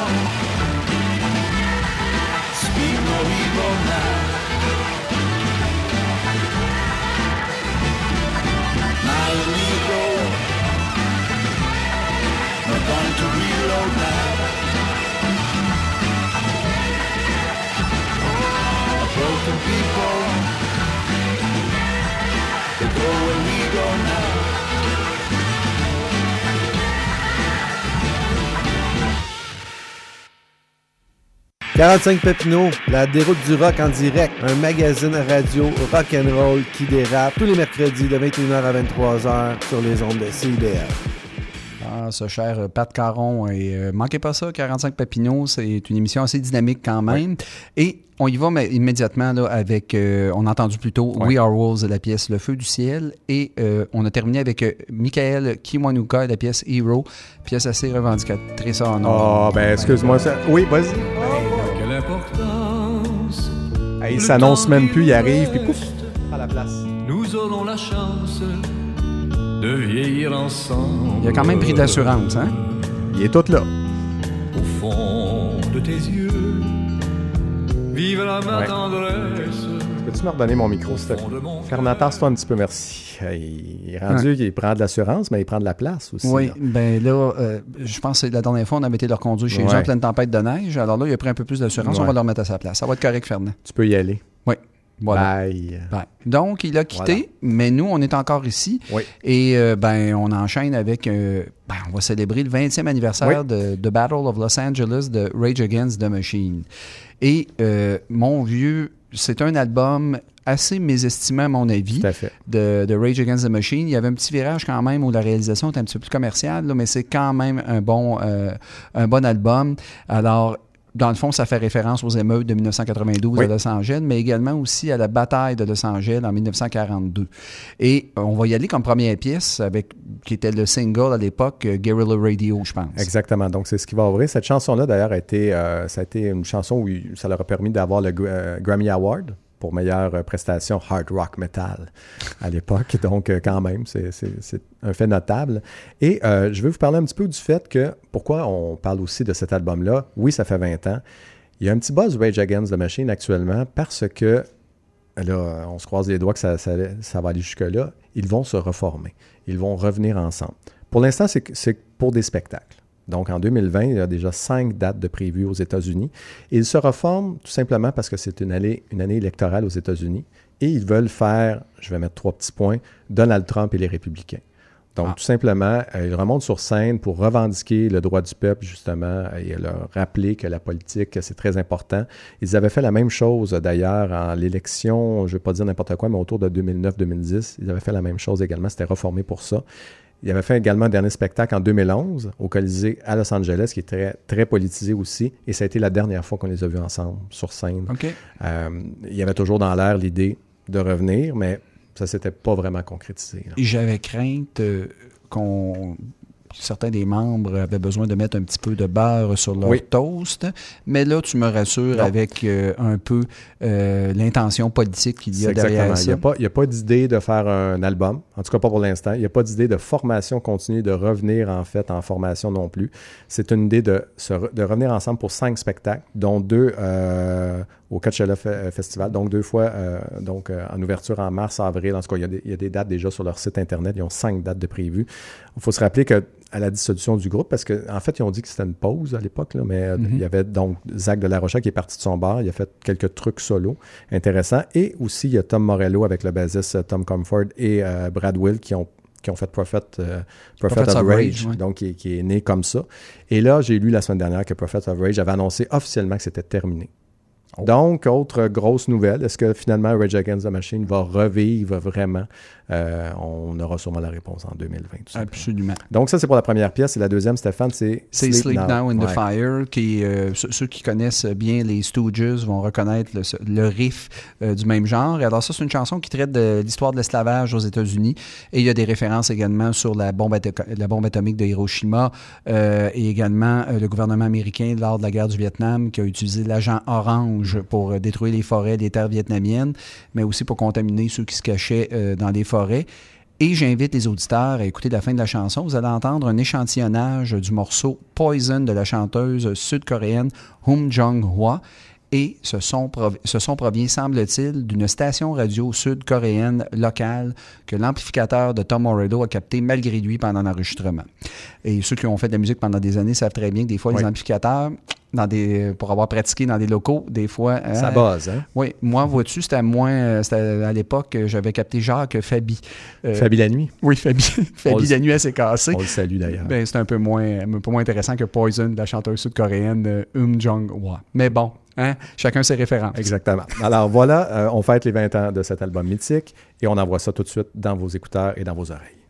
Speak no evil now. My illegal. No gun to reload now. broken people. They go where we go now. « 45 Papineau, la déroute du rock en direct, un magazine radio rock and roll qui dérape tous les mercredis de 21h à 23h sur les ondes de CIBL. Ah, ce cher euh, Pat Caron. Et euh, manquez pas ça, 45 Papineau, c'est une émission assez dynamique quand même. Et on y va mais, immédiatement là, avec, euh, on a entendu plus tôt Ouais. We Are Wolves, la pièce Le Feu du Ciel. Et euh, on a terminé avec euh, Michael Kiwanuka, la pièce Hero, pièce assez revendicatrice en Oh, ben, excuse-moi. ça- Oui, vas-y. Importance Hey, il s'annonce même plus, il arrive, puis pouf, à la place. nous aurons la chance de vieillir ensemble. Il a quand même pris de l'assurance, hein? Il est tout là. Au fond de tes yeux, vive la ma Ouais. tendresse. Peux-tu me redonner mon micro, s'il te plaît? Fernand, tasse-toi un petit peu, merci. Il est rendu qu'il prend de l'assurance, mais il prend de la place aussi. Oui, là. ben là, euh, je pense que la dernière fois, on avait été leur conduire chez eux en pleine tempête de neige. Alors là, il a pris un peu plus d'assurance. On va le remettre à sa place. Ça va être correct, Fernand. Tu peux y aller. Oui. Voilà. Bye. Ben, donc, il a quitté, mais nous, on est encore ici. Oui. Et euh, ben, on enchaîne avec. euh, ben, on va célébrer le 20e anniversaire de, de Battle of Los Angeles de Rage Against the Machine. Et euh, mon vieux, c'est un album assez mésestimé à mon avis Tout à fait. de, de Rage Against the Machine. Il y avait un petit virage quand même où la réalisation était un petit peu plus commerciale, là, mais c'est quand même un bon, euh, un bon album. Alors, dans le fond, ça fait référence aux émeutes de 1992 Oui. à Los Angeles, mais également aussi à la bataille de Los Angeles en 1942. Et euh, on va y aller comme première pièce, avec qui était le single à l'époque, euh, Guerrilla Radio, je pense. Exactement. Donc, c'est ce qui va ouvrir. Cette chanson-là, d'ailleurs, a été, euh, ça a été une chanson où ça leur a permis d'avoir le Gra- Grammy Award pour meilleure euh, prestation hard rock metal à l'époque. Donc, euh, quand même, c'est- un fait notable. Et euh, je vais vous parler un petit peu du fait que, pourquoi on parle aussi de cet album-là. Oui, ça fait 20 ans. Il y a un petit buzz Rage Against the Machine actuellement parce que, là, on se croise les doigts que ça, ça, va aller jusque-là. Ils vont se reformer. Ils vont revenir ensemble. Pour l'instant, c'est pour des spectacles. Donc, en 2020, il y a déjà cinq dates de prévues aux États-Unis. Et ils se reforment tout simplement parce que c'est une année, une année électorale aux États-Unis. Et ils veulent faire, je vais mettre trois petits points, Donald Trump et les républicains. Donc, Ah. tout simplement, euh, ils remontent sur scène pour revendiquer le droit du peuple, justement, et leur rappeler que la politique, c'est très important. Ils avaient fait la même chose, d'ailleurs, en l'élection, je ne vais pas dire n'importe quoi, mais autour de 2009-2010, ils avaient fait la même chose également. C'était reformé pour ça. Ils avaient fait également un dernier spectacle en 2011 au Colisée à Los Angeles, qui est très, très politisé aussi. Et ça a été la dernière fois qu'on les a vus ensemble sur scène. Euh, il y avait toujours dans l'air l'idée de revenir, mais ça s'était pas vraiment concrétisé. J'avais crainte euh, qu'on certains des membres avaient besoin de mettre un petit peu de beurre sur leur Oui. toast, mais là tu me rassures Non. avec euh, un peu euh, l'intention politique qu'il y a derrière exactement. Il n'y ça. a pas, il y a pas d'idée de faire un album, en tout cas pas pour l'instant. Il n'y a pas d'idée de formation continue, de revenir en fait en formation non plus. C'est une idée de revenir ensemble pour cinq spectacles, dont deux euh, au Coachella euh, Festival, donc deux fois euh, donc, euh, en ouverture en mars, avril. En tout cas, il y, a des, il y a des dates déjà sur leur site internet. Ils ont cinq dates de prévues. Il faut se rappeler que à la dissolution du groupe, parce qu'en en fait, ils ont dit que c'était une pause à l'époque, mais Mhm. il y avait donc Zach de la qui est parti de son bar. Il a fait quelques trucs solo intéressants. Et aussi, il y a Tom Morello avec le bassiste Tom Comfort et Brad Will qui ont qui ont fait Prophet, euh, of of Rage, Rage, ouais. donc qui, est- qui est né comme ça. Et là, j'ai lu la semaine dernière que Prophet of Rage avait annoncé officiellement que c'était terminé. Donc, autre grosse nouvelle, est-ce que finalement Rage Against the Machine va revivre vraiment? Euh, on aura sûrement la réponse en 2020. tout simplement. Absolument. Donc, ça, c'est pour la première pièce. Et la deuxième, Stéphane, c'est C'est Sleep, Now, in the. Fire, qui, euh, ceux, qui connaissent bien les Stooges vont reconnaître le, le riff euh, du même genre. Et alors ça, c'est une chanson qui traite de l'histoire de l'esclavage aux États-Unis. Et il y a des références également sur la bombe, ato- la bombe atomique de Hiroshima et également le gouvernement américain lors de la guerre du Vietnam qui a utilisé l'agent orange pour détruire les forêts, les terres vietnamiennes, mais aussi pour contaminer ceux qui se cachaient dans les forêts. Et j'invite les auditeurs à écouter la fin de la chanson. Vous allez entendre un échantillonnage du morceau Poison de la chanteuse sud-coréenne Hum Jong-hwa. Et ce son, prov- ce son provient, semble-t-il, d'une station radio sud-coréenne locale que l'amplificateur de Tom Morello a capté malgré lui pendant l'enregistrement. Et ceux qui ont fait de la musique pendant des années savent très bien que des fois, les amplificateurs, dans des, pour avoir pratiqué dans des locaux, des fois... Ça hein, base, hein? oui, moi, vois-tu, c'était moins. euh, C'était à l'époque, euh, j'avais capté Jacques Fabi. Euh, Fabi la nuit? Oui, Fabi. Fabi, la nuit, elle s'est cassée. On le salue d'ailleurs. Ben, c'est un peu moins, un peu moins intéressant que Poison de la chanteuse sud-coréenne euh, Um Jong-hwa. Mais bon, hein, chacun ses références. Exactement. Alors voilà, euh, on fête les 20 ans de cet album mythique et on envoie ça tout de suite dans vos écouteurs et dans vos oreilles.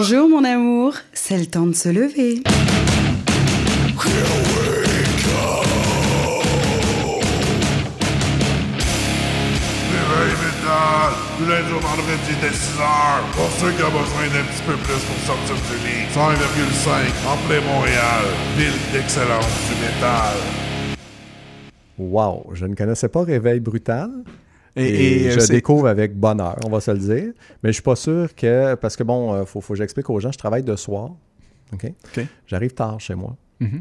Bonjour mon amour, c'est le temps de se lever. Réveil métal, du lundi au vendredi dès 6 heures. Pour ceux qui ont besoin d'un petit peu plus pour sortir du lit. 101,5 en plein Montréal, ville d'excellence du métal. Wow, je ne connaissais pas Réveil Brutal. Et- Et, et, euh, je découvre avec bonheur, on va se le dire. Mais je suis pas sûr que. Parce que bon, euh, faut, faut que j'explique aux gens, je travaille de soir. OK? J'arrive tard chez moi. Mhm.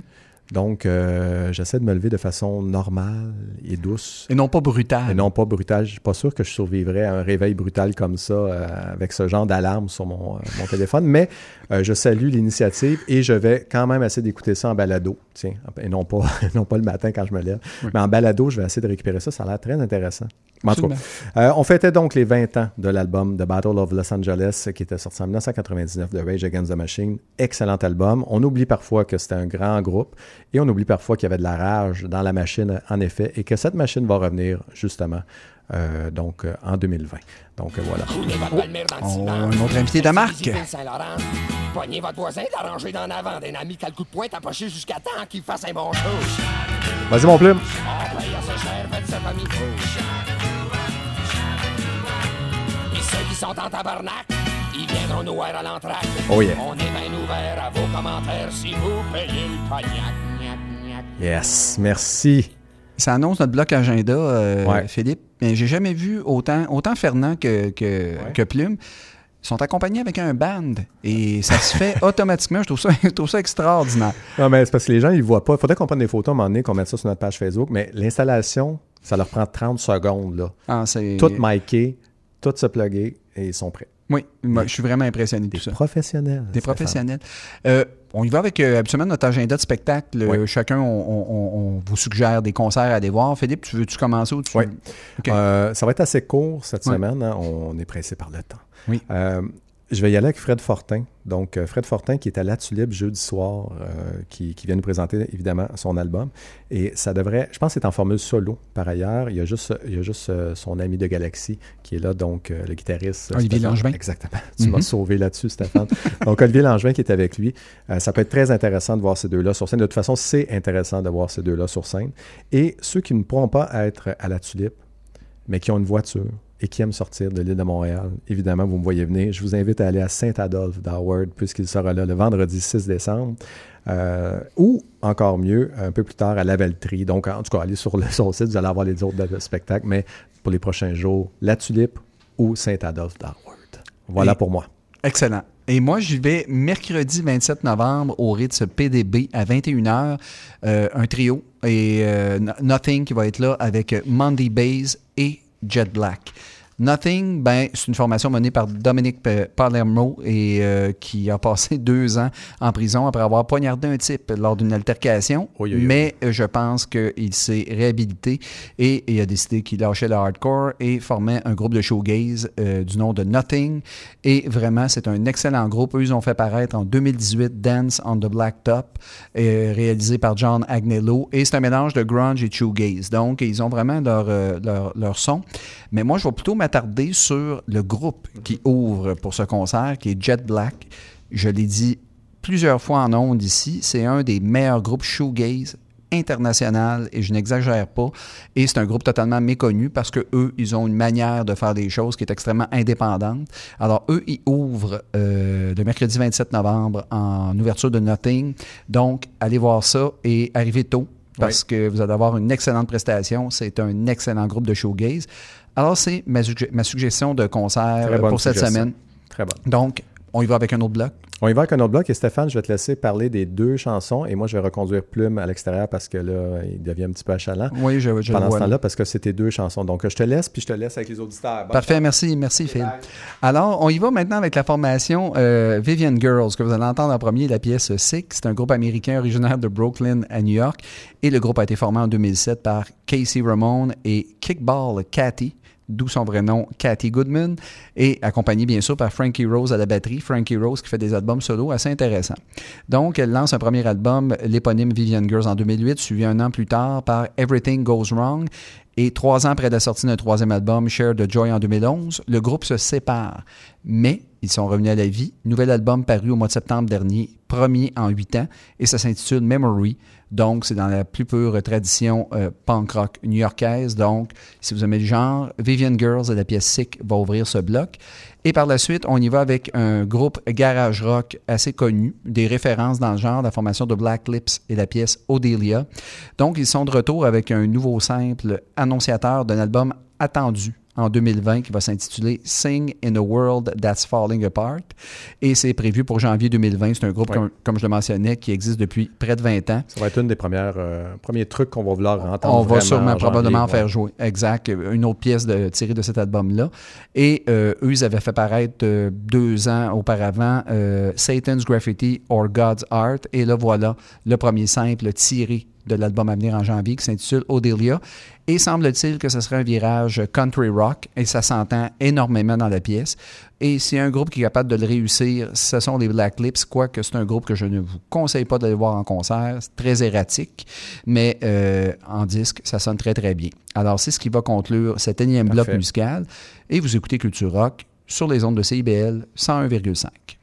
Donc, euh, j'essaie de me lever de façon normale et douce. Et non pas brutale. Et non pas brutale. Je suis pas sûr que je survivrais à un réveil brutal comme ça, euh, avec ce genre d'alarme sur mon, euh, mon téléphone. Mais je salue l'initiative et je vais quand même essayer d'écouter ça en balado. Tiens, et non pas, non pas le matin quand je me lève. Mais en balado, je vais essayer de récupérer ça. Ça a l'air très intéressant. En tout cas, euh, on fêtait donc les 20 ans de l'album The Battle of Los Angeles qui était sorti en 1999 de Rage Against the Machine. Excellent album. On oublie parfois que c'était un grand groupe et on oublie parfois qu'il y avait de la rage dans la machine, en effet, et que cette machine va revenir justement euh, donc euh, en 2020. Donc euh, voilà. On a un autre invité de marque. Pognez votre voisin, d'en avant d'un ami qui a le coup de poing, t'approcher jusqu'à temps qu'il fasse un bon show. Vas-y, mon plume. Sont en tabarnak, ils viendront nous voir à l'entraque. Oh yeah. On est bien ouvert à vos commentaires si vous payez le cognac. Gnac, gnac. Yes, merci. Ça annonce notre bloc agenda, euh, Ouais. Philippe. Mais j'ai jamais vu autant, autant Fernand que, que, que Plume sont accompagnés avec un band. Et ça se fait automatiquement. Je trouve ça, je trouve ça extraordinaire. Non, mais c'est parce que les gens, ils ne voient pas. Il faudrait qu'on prenne des photos à un moment donné, qu'on mette ça sur notre page Facebook. Mais l'installation, ça leur prend 30 secondes. Là. Ah, c'est- Tout miké, tout se plugger et ils sont prêts. Oui, moi, je suis vraiment impressionné de tout ça. Professionnel. Des professionnels. Euh, on y va avec euh, habituellement notre agenda de spectacle. Euh, Chacun, on, on- on- vous suggère des concerts à aller voir. Philippe, tu veux-tu commencer ou tu Oui. OK. Euh, ça va être assez court cette semaine. hein. On est pressé par le temps. Oui. Je vais y aller avec Fred Fortin. Donc, euh, Fred Fortin qui est à La Tulipe jeudi soir, euh, qui, qui vient nous présenter évidemment son album. Et ça devrait, je pense que c'est en formule solo par ailleurs. Il y a juste, il y a juste euh, son ami de Galaxy qui est là, donc euh, le guitariste. Olivier Stéphane. Langevin. Exactement. Tu Mhm. m'as sauvé là-dessus, Stéphane. donc, Olivier Langevin qui est avec lui. Ça peut être très intéressant de voir ces deux-là sur scène. De toute façon, c'est intéressant de voir ces deux-là sur scène. Et ceux qui ne pourront pas être à La Tulipe, mais qui ont une voiture et qui aiment sortir de l'île de Montréal, évidemment, vous me voyez venir. Je vous invite à aller à Saint-Adolphe d'Howard, puisqu'il sera là le vendredi 6 décembre. Euh, ou, encore mieux, un peu plus tard à Lavaltrie. Donc, en tout cas, allez sur le son site, vous allez avoir les autres dates de spectacle. Mais pour les prochains jours, La Tulipe ou Saint-Adolphe d'Howard. Voilà Et- pour moi. Excellent. Et moi, j'y vais mercredi 27 novembre au Ritz PDB à 21h. Euh, un trio et euh, No- Nothing qui va être là avec Monday Bays et Jet Black. Nothing, ben, c'est une formation menée par Dominique Palermo et euh, qui a passé deux ans en prison après avoir poignardé un type lors d'une altercation. Oui, oui, oui. Mais euh, je pense qu'il s'est réhabilité et il a décidé qu'il lâchait le hardcore et formait un groupe de showgaze euh, du nom de Nothing. Et vraiment, c'est un excellent groupe. Eux, ils ont fait paraître en 2018 Dance on the Blacktop, euh, réalisé par John Agnello. Et c'est un mélange de grunge et shoegaze. Donc, ils ont vraiment leur, euh, leur, leur son. Mais moi, je vais plutôt m'attarder sur le groupe qui ouvre pour ce concert, qui est Jet Black. Je l'ai dit plusieurs fois en ondes ici, c'est un des meilleurs groupes shoegaze international et je n'exagère pas. Et c'est un groupe totalement méconnu parce que eux, ils ont une manière de faire des choses qui est extrêmement indépendante. Alors eux, ils ouvrent euh, le mercredi 27 novembre en ouverture de Nothing. Donc, allez voir ça et arrivez tôt parce que vous allez avoir une excellente prestation. C'est un excellent groupe de showgaze. Alors, c'est ma, sugge- ma suggestion de concert pour cette suggestion. semaine. Très bonne. Donc, on y va avec un autre bloc. On y va avec un autre bloc et Stéphane, je vais te laisser parler des deux chansons et moi je vais reconduire Plume à l'extérieur parce que là, il devient un petit peu achalant. Oui, je- je Pendant ce là. temps-là, parce que c'était deux chansons. Donc je te laisse puis je te laisse avec les auditeurs. Bonne Parfait, merci, merci Phil. Alors, on y va maintenant avec la formation euh, Vivian Girls, que vous allez entendre en premier, la pièce Sick. C'est un groupe américain originaire de Brooklyn à New York. Et le groupe a été formé en 2007 par Casey Ramone et Kickball Cathy, d'où son vrai nom, Cathy Goodman, et accompagné bien sûr par Frankie Rose à la batterie. Frankie Rose qui fait des albums solo assez intéressants. Donc, elle lance un premier album, l'éponyme Vivian Girls en 2008, suivi un an plus tard par Everything Goes Wrong. Et trois ans après la sortie d'un troisième album, Share the Joy en 2011, le groupe se sépare. Mais ils sont revenus à la vie. Nouvel album paru au mois de septembre dernier, premier en huit ans, et ça s'intitule Memory. Donc, c'est dans la plus pure tradition euh, punk rock new-yorkaise. Donc, si vous aimez le genre, Vivian Girls et la pièce Sick va ouvrir ce bloc. Et par la suite, on y va avec un groupe garage rock assez connu, des références dans le genre, la formation de Black Lips et la pièce Odelia. Donc, ils sont de retour avec un nouveau simple annonciateur d'un album attendu en 2020 qui va s'intituler Sing in a World That's Falling Apart. Et c'est prévu pour janvier 2020. C'est un groupe, Ouais. comme, comme je le mentionnais, qui existe depuis près de 20 ans. Ça va être une des premières euh, premiers trucs qu'on va vouloir entendre. On va sûrement en probablement en janvier, faire ouais. jouer. Exact. Une autre pièce de, tirée de cet album-là. Et euh, eux, ils avaient fait paraître euh, deux ans auparavant Satan's Graffiti or God's Art. Et là, voilà le premier simple tiré de l'album à venir en janvier qui s'intitule Odelia. Et semble-t-il que ce serait un virage country rock et ça s'entend énormément dans la pièce. Et s'il y a un groupe qui est capable de le réussir, ce sont les Black Lips, quoique c'est un groupe que je ne vous conseille pas d'aller voir en concert. C'est très erratique, mais euh, en disque, ça sonne très très bien. Alors c'est ce qui va conclure cet énième bloc musical. Et vous écoutez Culture Rock sur les ondes de CIBL 101,5.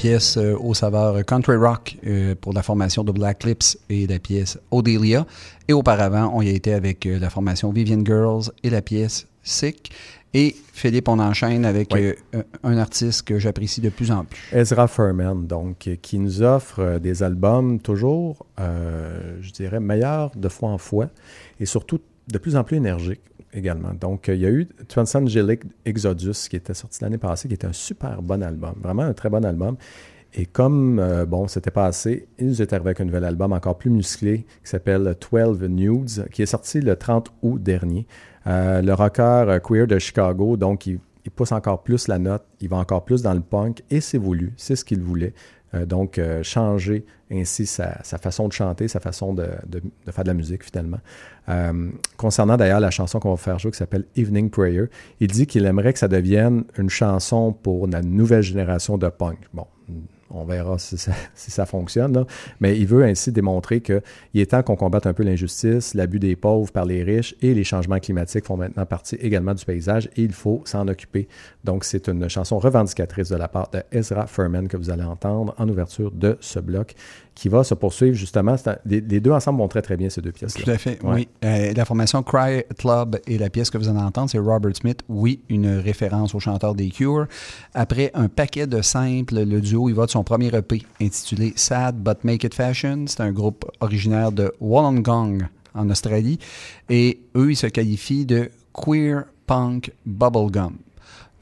Pièce euh, aux saveurs country rock euh, pour la formation de Black Lips et la pièce Odelia. Et auparavant, on y a été avec euh, la formation Vivian Girls et la pièce Sick. Et Philippe, on enchaîne avec Oui. euh, un artiste que j'apprécie de plus en plus. Ezra Furman, donc, qui nous offre des albums toujours, je dirais, meilleurs de fois en fois et surtout de plus en plus énergiques Donc, euh, il y a eu Transangelic Exodus qui était sorti l'année passée, qui était un super bon album, vraiment un très bon album. Et comme, euh, bon, c'était passé, il nous est arrivé avec un nouvel album encore plus musclé qui s'appelle 12 Nudes, qui est sorti le 30 août dernier. Euh, le rocker queer de Chicago, donc, il pousse encore plus la note, il va encore plus dans le punk, et c'est voulu, c'est ce qu'il voulait. Euh, donc, euh, changer ainsi sa, façon de chanter, sa façon de faire de la musique, finalement. Euh, concernant d'ailleurs la chanson qu'on va faire jouer qui s'appelle Evening Prayer, il dit qu'il aimerait que ça devienne une chanson pour la nouvelle génération de punk. Bon, on verra si ça, fonctionne, mais il veut ainsi démontrer qu'il est temps qu'on combatte un peu l'injustice, l'abus des pauvres par les riches et les changements climatiques font maintenant partie également du paysage et il faut s'en occuper. Donc, c'est une chanson revendicatrice de la part de Ezra Furman que vous allez entendre en ouverture de ce bloc qui va se poursuivre justement. Les, les deux ensemble vont très très bien ces deux pièces. Tout à fait, oui. Euh, la formation Cry Club et la pièce que vous allez entendre, c'est Robert Smith. Oui, une référence au chanteur des Cure. Après un paquet de simples, le duo, il va de son premier EP intitulé Sad But Make It Fashion. C'est un groupe originaire de Wollongong en Australie. Et eux, ils se qualifient de Queer Punk Bubblegum.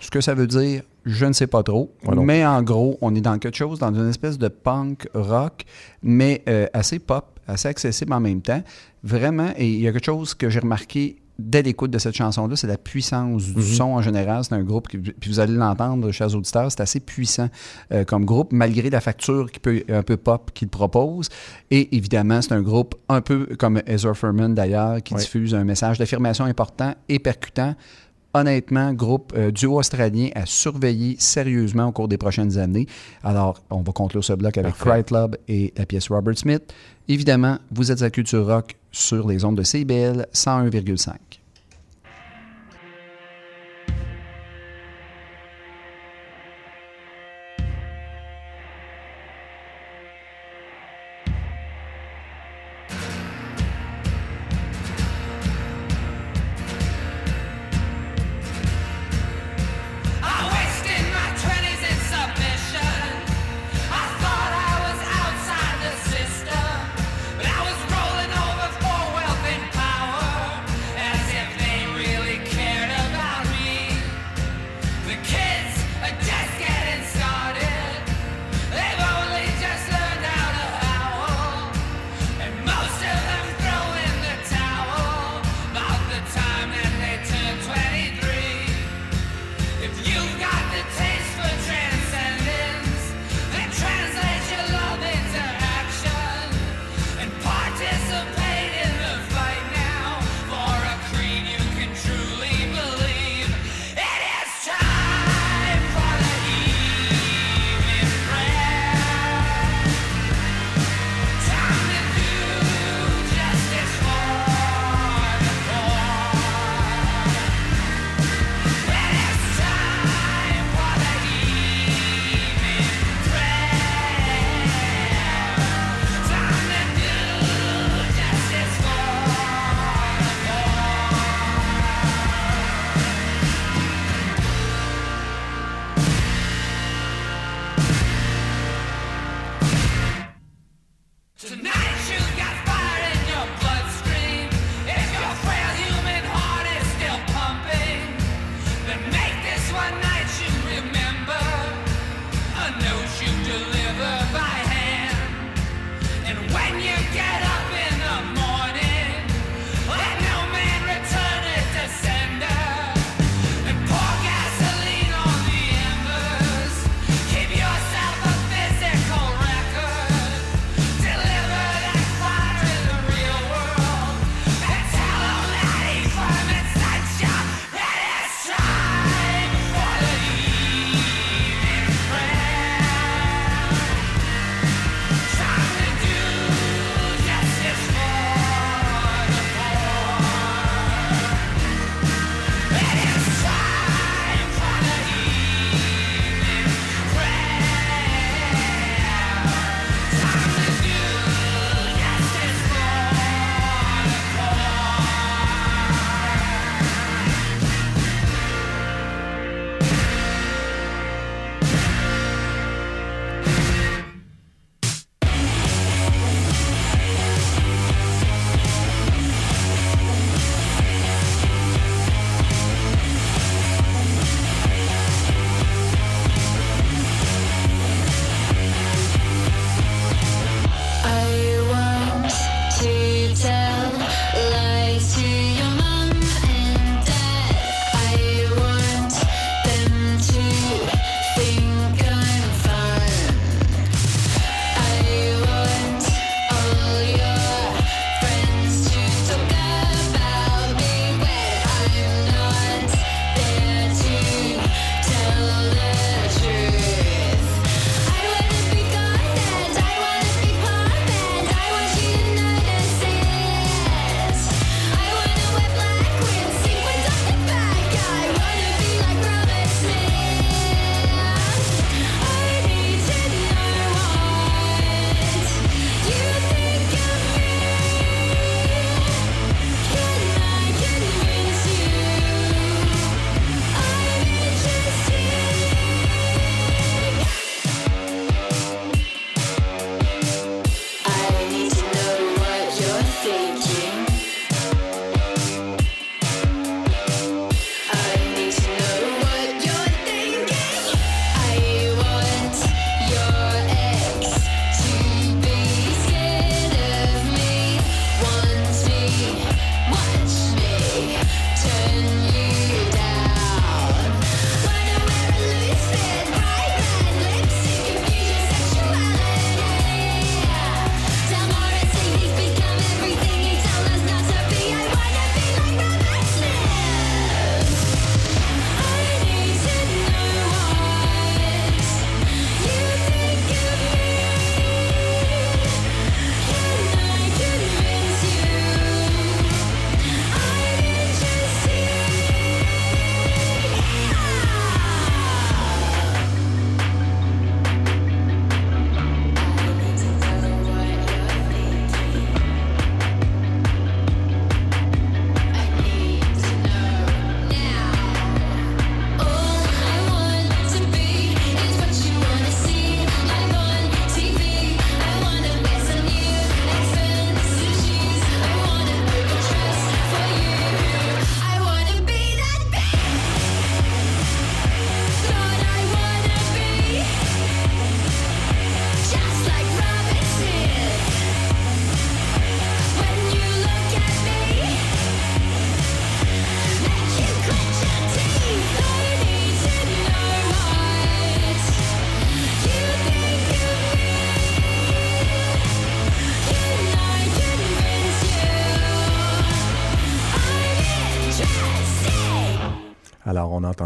Ce que ça veut dire, je ne sais pas trop. Mais en gros, on est dans quelque chose, dans une espèce de punk rock, mais euh, assez pop, assez accessible en même temps. Vraiment, et il y a quelque chose que j'ai remarqué dès l'écoute de cette chanson-là, c'est la puissance du Mhm. son en général. C'est un groupe, qui, puis vous allez l'entendre, chers auditeurs, c'est assez puissant euh, comme groupe, malgré la facture qui peut, un peu pop qu'il propose. Et évidemment, c'est un groupe un peu comme Ezra Furman d'ailleurs, qui Oui. diffuse un message d'affirmation important et percutant. Honnêtement, groupe euh, duo australien à surveiller sérieusement au cours des prochaines années. Alors, on va conclure ce bloc avec. Cry Club et la pièce Robert Smith. Évidemment, vous êtes à Culture Rock sur les ondes de CBL 101,5.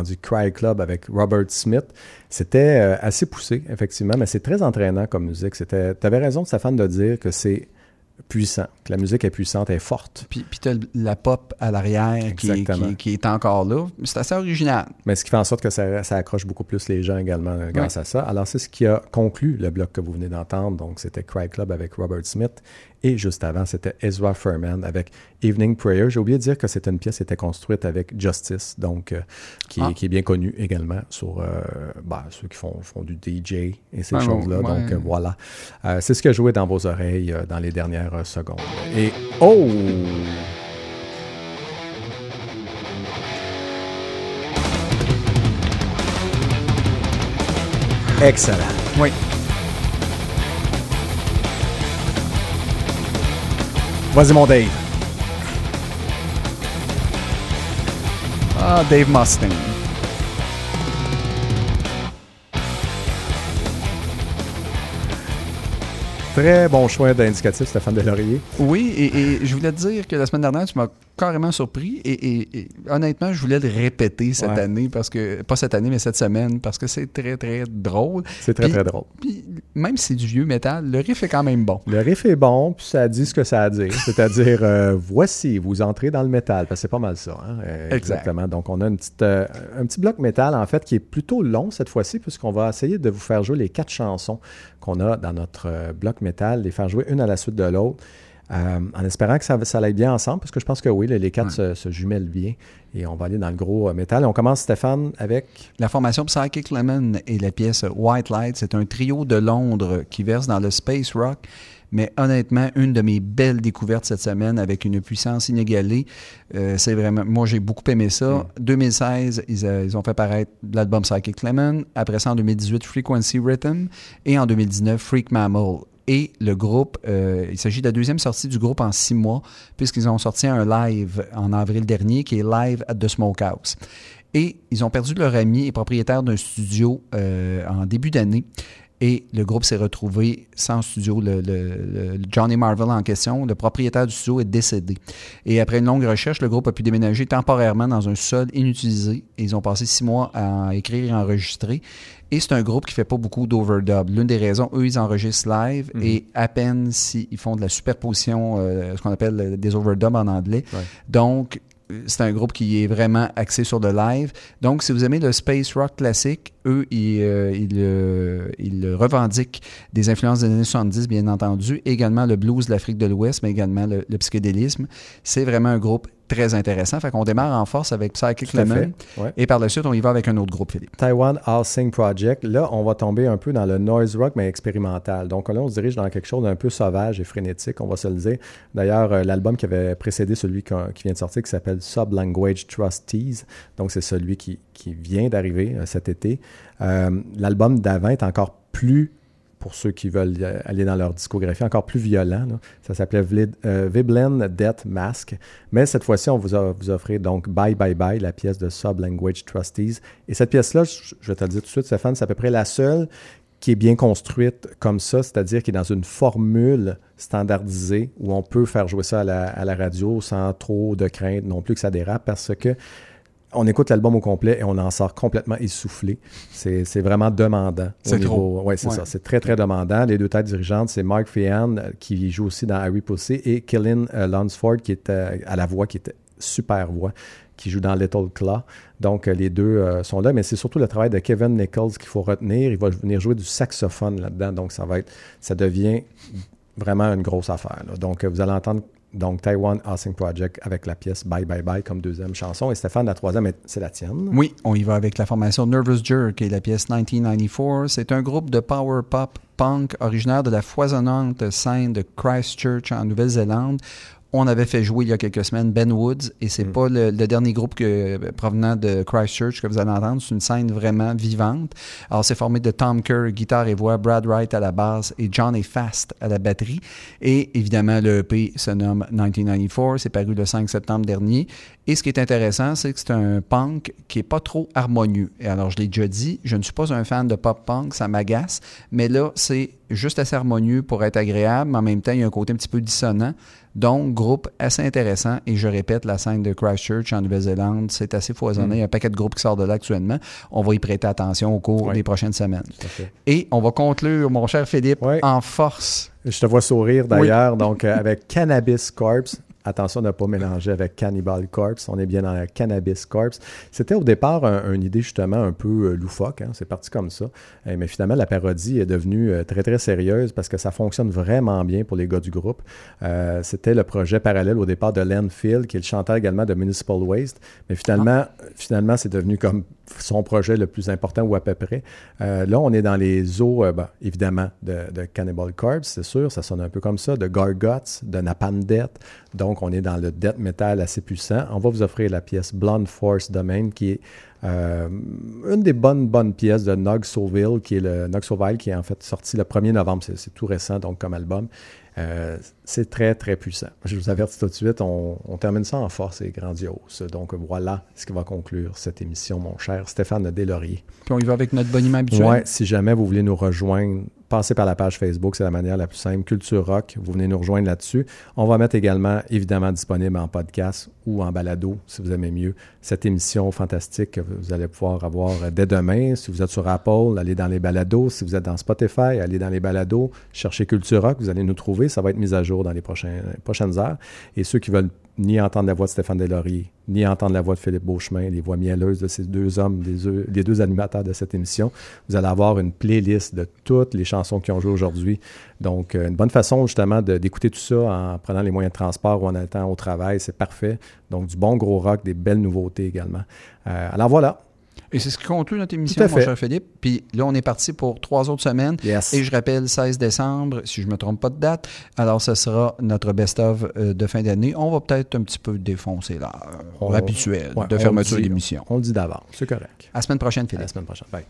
Entendu Cry Club avec Robert Smith. C'était euh, assez poussé, effectivement, mais c'est très entraînant comme musique. Tu avais raison, Stéphane, de dire que c'est puissant, que la musique est puissante, est forte. Puis, puis tu as la pop à l'arrière qui, est- Exactement. qui, qui est encore là. C'est assez original. Mais ce qui fait en sorte que ça, ça accroche beaucoup plus les gens également euh, grâce à ça. Alors, c'est ce qui a conclu le bloc que vous venez d'entendre. Donc, c'était Cry Club avec Robert Smith. Et juste avant, c'était Ezra Furman avec Evening Prayer. J'ai oublié de dire que c'était une pièce qui était construite avec Justice, donc euh, qui, est- Ah. qui est bien connu également sur euh, ben, ceux qui font, font du DJ et ces Ouais, choses-là. ouais. Donc, euh, voilà. Euh, c'est ce qui a joué dans vos oreilles dans les dernières secondes. Et oh! Excellent. Oui. Vas-y, mon Dave. Ah, Dave Mustaine. Très bon choix d'indicatif, Stéphane Delaurier. Oui, et je voulais te dire que la semaine dernière, tu m'as carrément surpris. Et, et- et honnêtement, je voulais le répéter cette Ouais. année, parce que pas cette année, mais cette semaine, parce que c'est très, très drôle. C'est très, très drôle. Puis, même si c'est du vieux métal, le riff est quand même bon. Le riff est bon, puis ça dit ce que ça a à dire. C'est-à-dire, euh, voici, vous entrez dans le métal. Parce que c'est pas mal ça. hein. Euh, Exact. Exactement. Donc, on a une petite, euh, un petit bloc métal, en fait, qui est plutôt long cette fois-ci, puisqu'on va essayer de vous faire jouer les quatre chansons qu'on a dans notre bloc métal, les faire jouer une à la suite de l'autre. Euh, en espérant que ça, ça aille bien ensemble, parce que je pense que oui, les, les quatre se, se jumellent bien. Et on va aller dans le gros euh, métal. On commence, Stéphane, avec. La formation Psychic Lemon et la pièce White Light, c'est un trio de Londres qui verse dans le space rock. Mais honnêtement, une de mes belles découvertes cette semaine avec une puissance inégalée. Euh, c'est vraiment, moi j'ai beaucoup aimé ça. 2016, ils, euh, ils ont fait paraître l'album Psychic Lemon. Après ça, en 2018, Frequency Rhythm. Et en 2019, Freak Mammal. Et le groupe, euh, il s'agit de la deuxième sortie du groupe en six mois, puisqu'ils ont sorti un live en avril dernier qui est Live at the Smokehouse. Et ils ont perdu leur ami et propriétaire d'un studio euh, en début d'année. Et le groupe s'est retrouvé sans studio. Le, le- le Johnny Marvel en question, le propriétaire du studio, est décédé. Et après une longue recherche, le groupe a pu déménager temporairement dans un sol inutilisé. Et ils ont passé six mois à écrire et enregistrer. Et c'est un groupe qui fait pas beaucoup d'overdub. L'une des raisons, eux, ils enregistrent live Mhm. et à peine s'ils font de la superposition, euh, ce qu'on appelle des overdubs en anglais. Ouais. Donc, c'est un groupe qui est vraiment axé sur le live. Donc, si vous aimez le space rock classique, eux, ils, euh, euh, revendiquent des influences des années 70, bien entendu. Également le blues de l'Afrique de l'Ouest, mais également le, le psychédélisme. C'est vraiment un groupe très intéressant. Fait qu'on démarre en force avec Psychic Lemon. ouais. Et par la suite, on y va avec un autre groupe, Philippe. Taiwan Housing Project. Là, on va tomber un peu dans le noise rock, mais expérimental. Donc là, on se dirige dans quelque chose d'un peu sauvage et frénétique, on va se le dire. D'ailleurs, euh, l'album qui avait précédé celui qui vient de sortir, qui s'appelle Sublanguage Trustees, donc c'est celui qui, qui vient d'arriver euh, cet été. Euh, L'album d'avant est encore plus pour ceux qui veulent aller dans leur discographie, encore plus violent. Ça s'appelait euh, Viblen Death Mask. Mais cette fois-ci, on vous a vous donc Bye Bye Bye, la pièce de Sublanguage Trustees. Et cette pièce-là, je vais te le dire tout de suite, Stéphane, c'est à peu près la seule qui est bien construite comme ça, c'est-à-dire qui est dans une formule standardisée où on peut faire jouer ça à la radio sans trop de crainte non plus que ça dérape parce que on écoute l'album au complet et on en sort complètement essoufflé. C'est c'est vraiment demandant. au C'est niveau- trop. Ouais, c'est Ouais. ça. C'est très, très demandant. Les deux têtes dirigeantes, c'est Mark Feehan, euh, qui joue aussi dans Harry Pussy, et Kellen euh, Lunsford, qui est euh, à la voix, qui était super voix, qui joue dans Little Claw. Donc, euh, les deux euh, sont là, mais c'est surtout le travail de Kevin Nichols qu'il faut retenir. Il va venir jouer du saxophone là-dedans, donc ça va être, ça devient vraiment une grosse affaire. là. Donc, vous allez entendre donc Taiwan Housing Project avec la pièce Bye Bye Bye comme deuxième chanson. Et Stéphane, la troisième, est- c'est la tienne. Oui, on y va avec la formation Nervous Jerk et la pièce 1994. C'est un groupe de power pop punk originaire de la foisonnante scène de Christchurch en Nouvelle-Zélande. On avait fait jouer il y a quelques semaines Ben Woods et c'est pas le, le dernier groupe que, provenant de Christchurch que vous allez entendre. C'est une scène vraiment vivante. Alors, c'est formé de Tom Kerr, guitare et voix, Brad Wright à la basse et Johnny Fast à la batterie. Et évidemment, le EP se nomme 1994. C'est paru le 5 septembre dernier. Et ce qui est intéressant, c'est que c'est un punk qui est pas trop harmonieux. Et alors, je l'ai déjà dit, je ne suis pas un fan de pop punk, ça m'agace. Mais là, c'est juste assez harmonieux pour être agréable, mais en même temps, il y a un côté un petit peu dissonant. Donc, groupe assez intéressant. Et je répète, la scène de Christchurch en Nouvelle-Zélande, c'est assez foisonné. Mm. Il y a un paquet de groupes qui sortent de là actuellement. On va y prêter attention au cours Oui. des prochaines semaines. Et on va conclure, mon cher Philippe, Oui. en force. Je te vois sourire d'ailleurs. Donc, euh, avec Cannabis Corpse. Attention de ne pas mélanger avec Cannibal Corpse. On est bien dans la Cannabis Corpse. C'était au départ un- une idée justement un peu euh, loufoque. hein. C'est parti comme ça. Euh, mais finalement, la parodie est devenue euh, très, très sérieuse parce que ça fonctionne vraiment bien pour les gars du groupe. Euh, C'était le projet parallèle au départ de Len Phil, qui est le chanteur également de Municipal Waste. Mais finalement, finalement c'est devenu comme son projet le plus important ou à peu près. Euh, là, on est dans les eaux, euh, ben, évidemment, de, de Cannibal Corpse, c'est sûr, ça sonne un peu comme ça, de Gargots, de Napalm Death. Donc, on est dans le death metal assez puissant. On va vous offrir la pièce Blonde Force Domain, qui est euh, une des bonnes, bonnes pièces de Nog Soville, qui est le Nog Soville, qui est en fait sorti le 1er novembre. C'est, tout récent, donc, comme album. Euh, c'est très, très puissant. Je vous avertis tout de suite, on, on termine ça en force et grandiose. Donc, voilà ce qui va conclure cette émission, mon cher Stéphane Deslauriers. Puis on y va avec notre boniment habituel. Ouais, si jamais vous voulez nous rejoindre, passez par la page Facebook, c'est la manière la plus simple. Culture Rock, vous venez nous rejoindre là-dessus. On va mettre également, évidemment, disponible en podcast ou en balado, si vous aimez mieux, cette émission fantastique que vous allez pouvoir avoir dès demain. Si vous êtes sur Apple, allez dans les balados. Si vous êtes dans Spotify, allez dans les balados, cherchez Culture Rock, vous allez nous trouver. Ça va être mis à jour dans les prochains- prochaines heures. Et ceux qui veulent ni entendre la voix de Stéphane Deslauriers, ni entendre la voix de Philippe Beauchemin, les voix mielleuses de ces deux hommes, des les deux animateurs de cette émission. Vous allez avoir une playlist de toutes les chansons qui ont joué aujourd'hui. Donc, euh, une bonne façon justement d'écouter tout ça en prenant les moyens de transport ou en étant au travail, c'est parfait. Donc, du bon gros rock, des belles nouveautés également. Euh, alors voilà. Et c'est ce qui conclut notre émission, à mon cher Philippe. Puis là, on est parti pour trois autres semaines. Yes. Et je rappelle, 16 décembre, si je ne me trompe pas de date. Alors, ce sera notre best-of euh, de fin d'année. On va peut-être un petit peu défoncer l'heure habituelle ouais, de fermeture d'émission. On le dit d'avance, c'est correct. À la semaine prochaine, À Philippe. la semaine prochaine. Bye.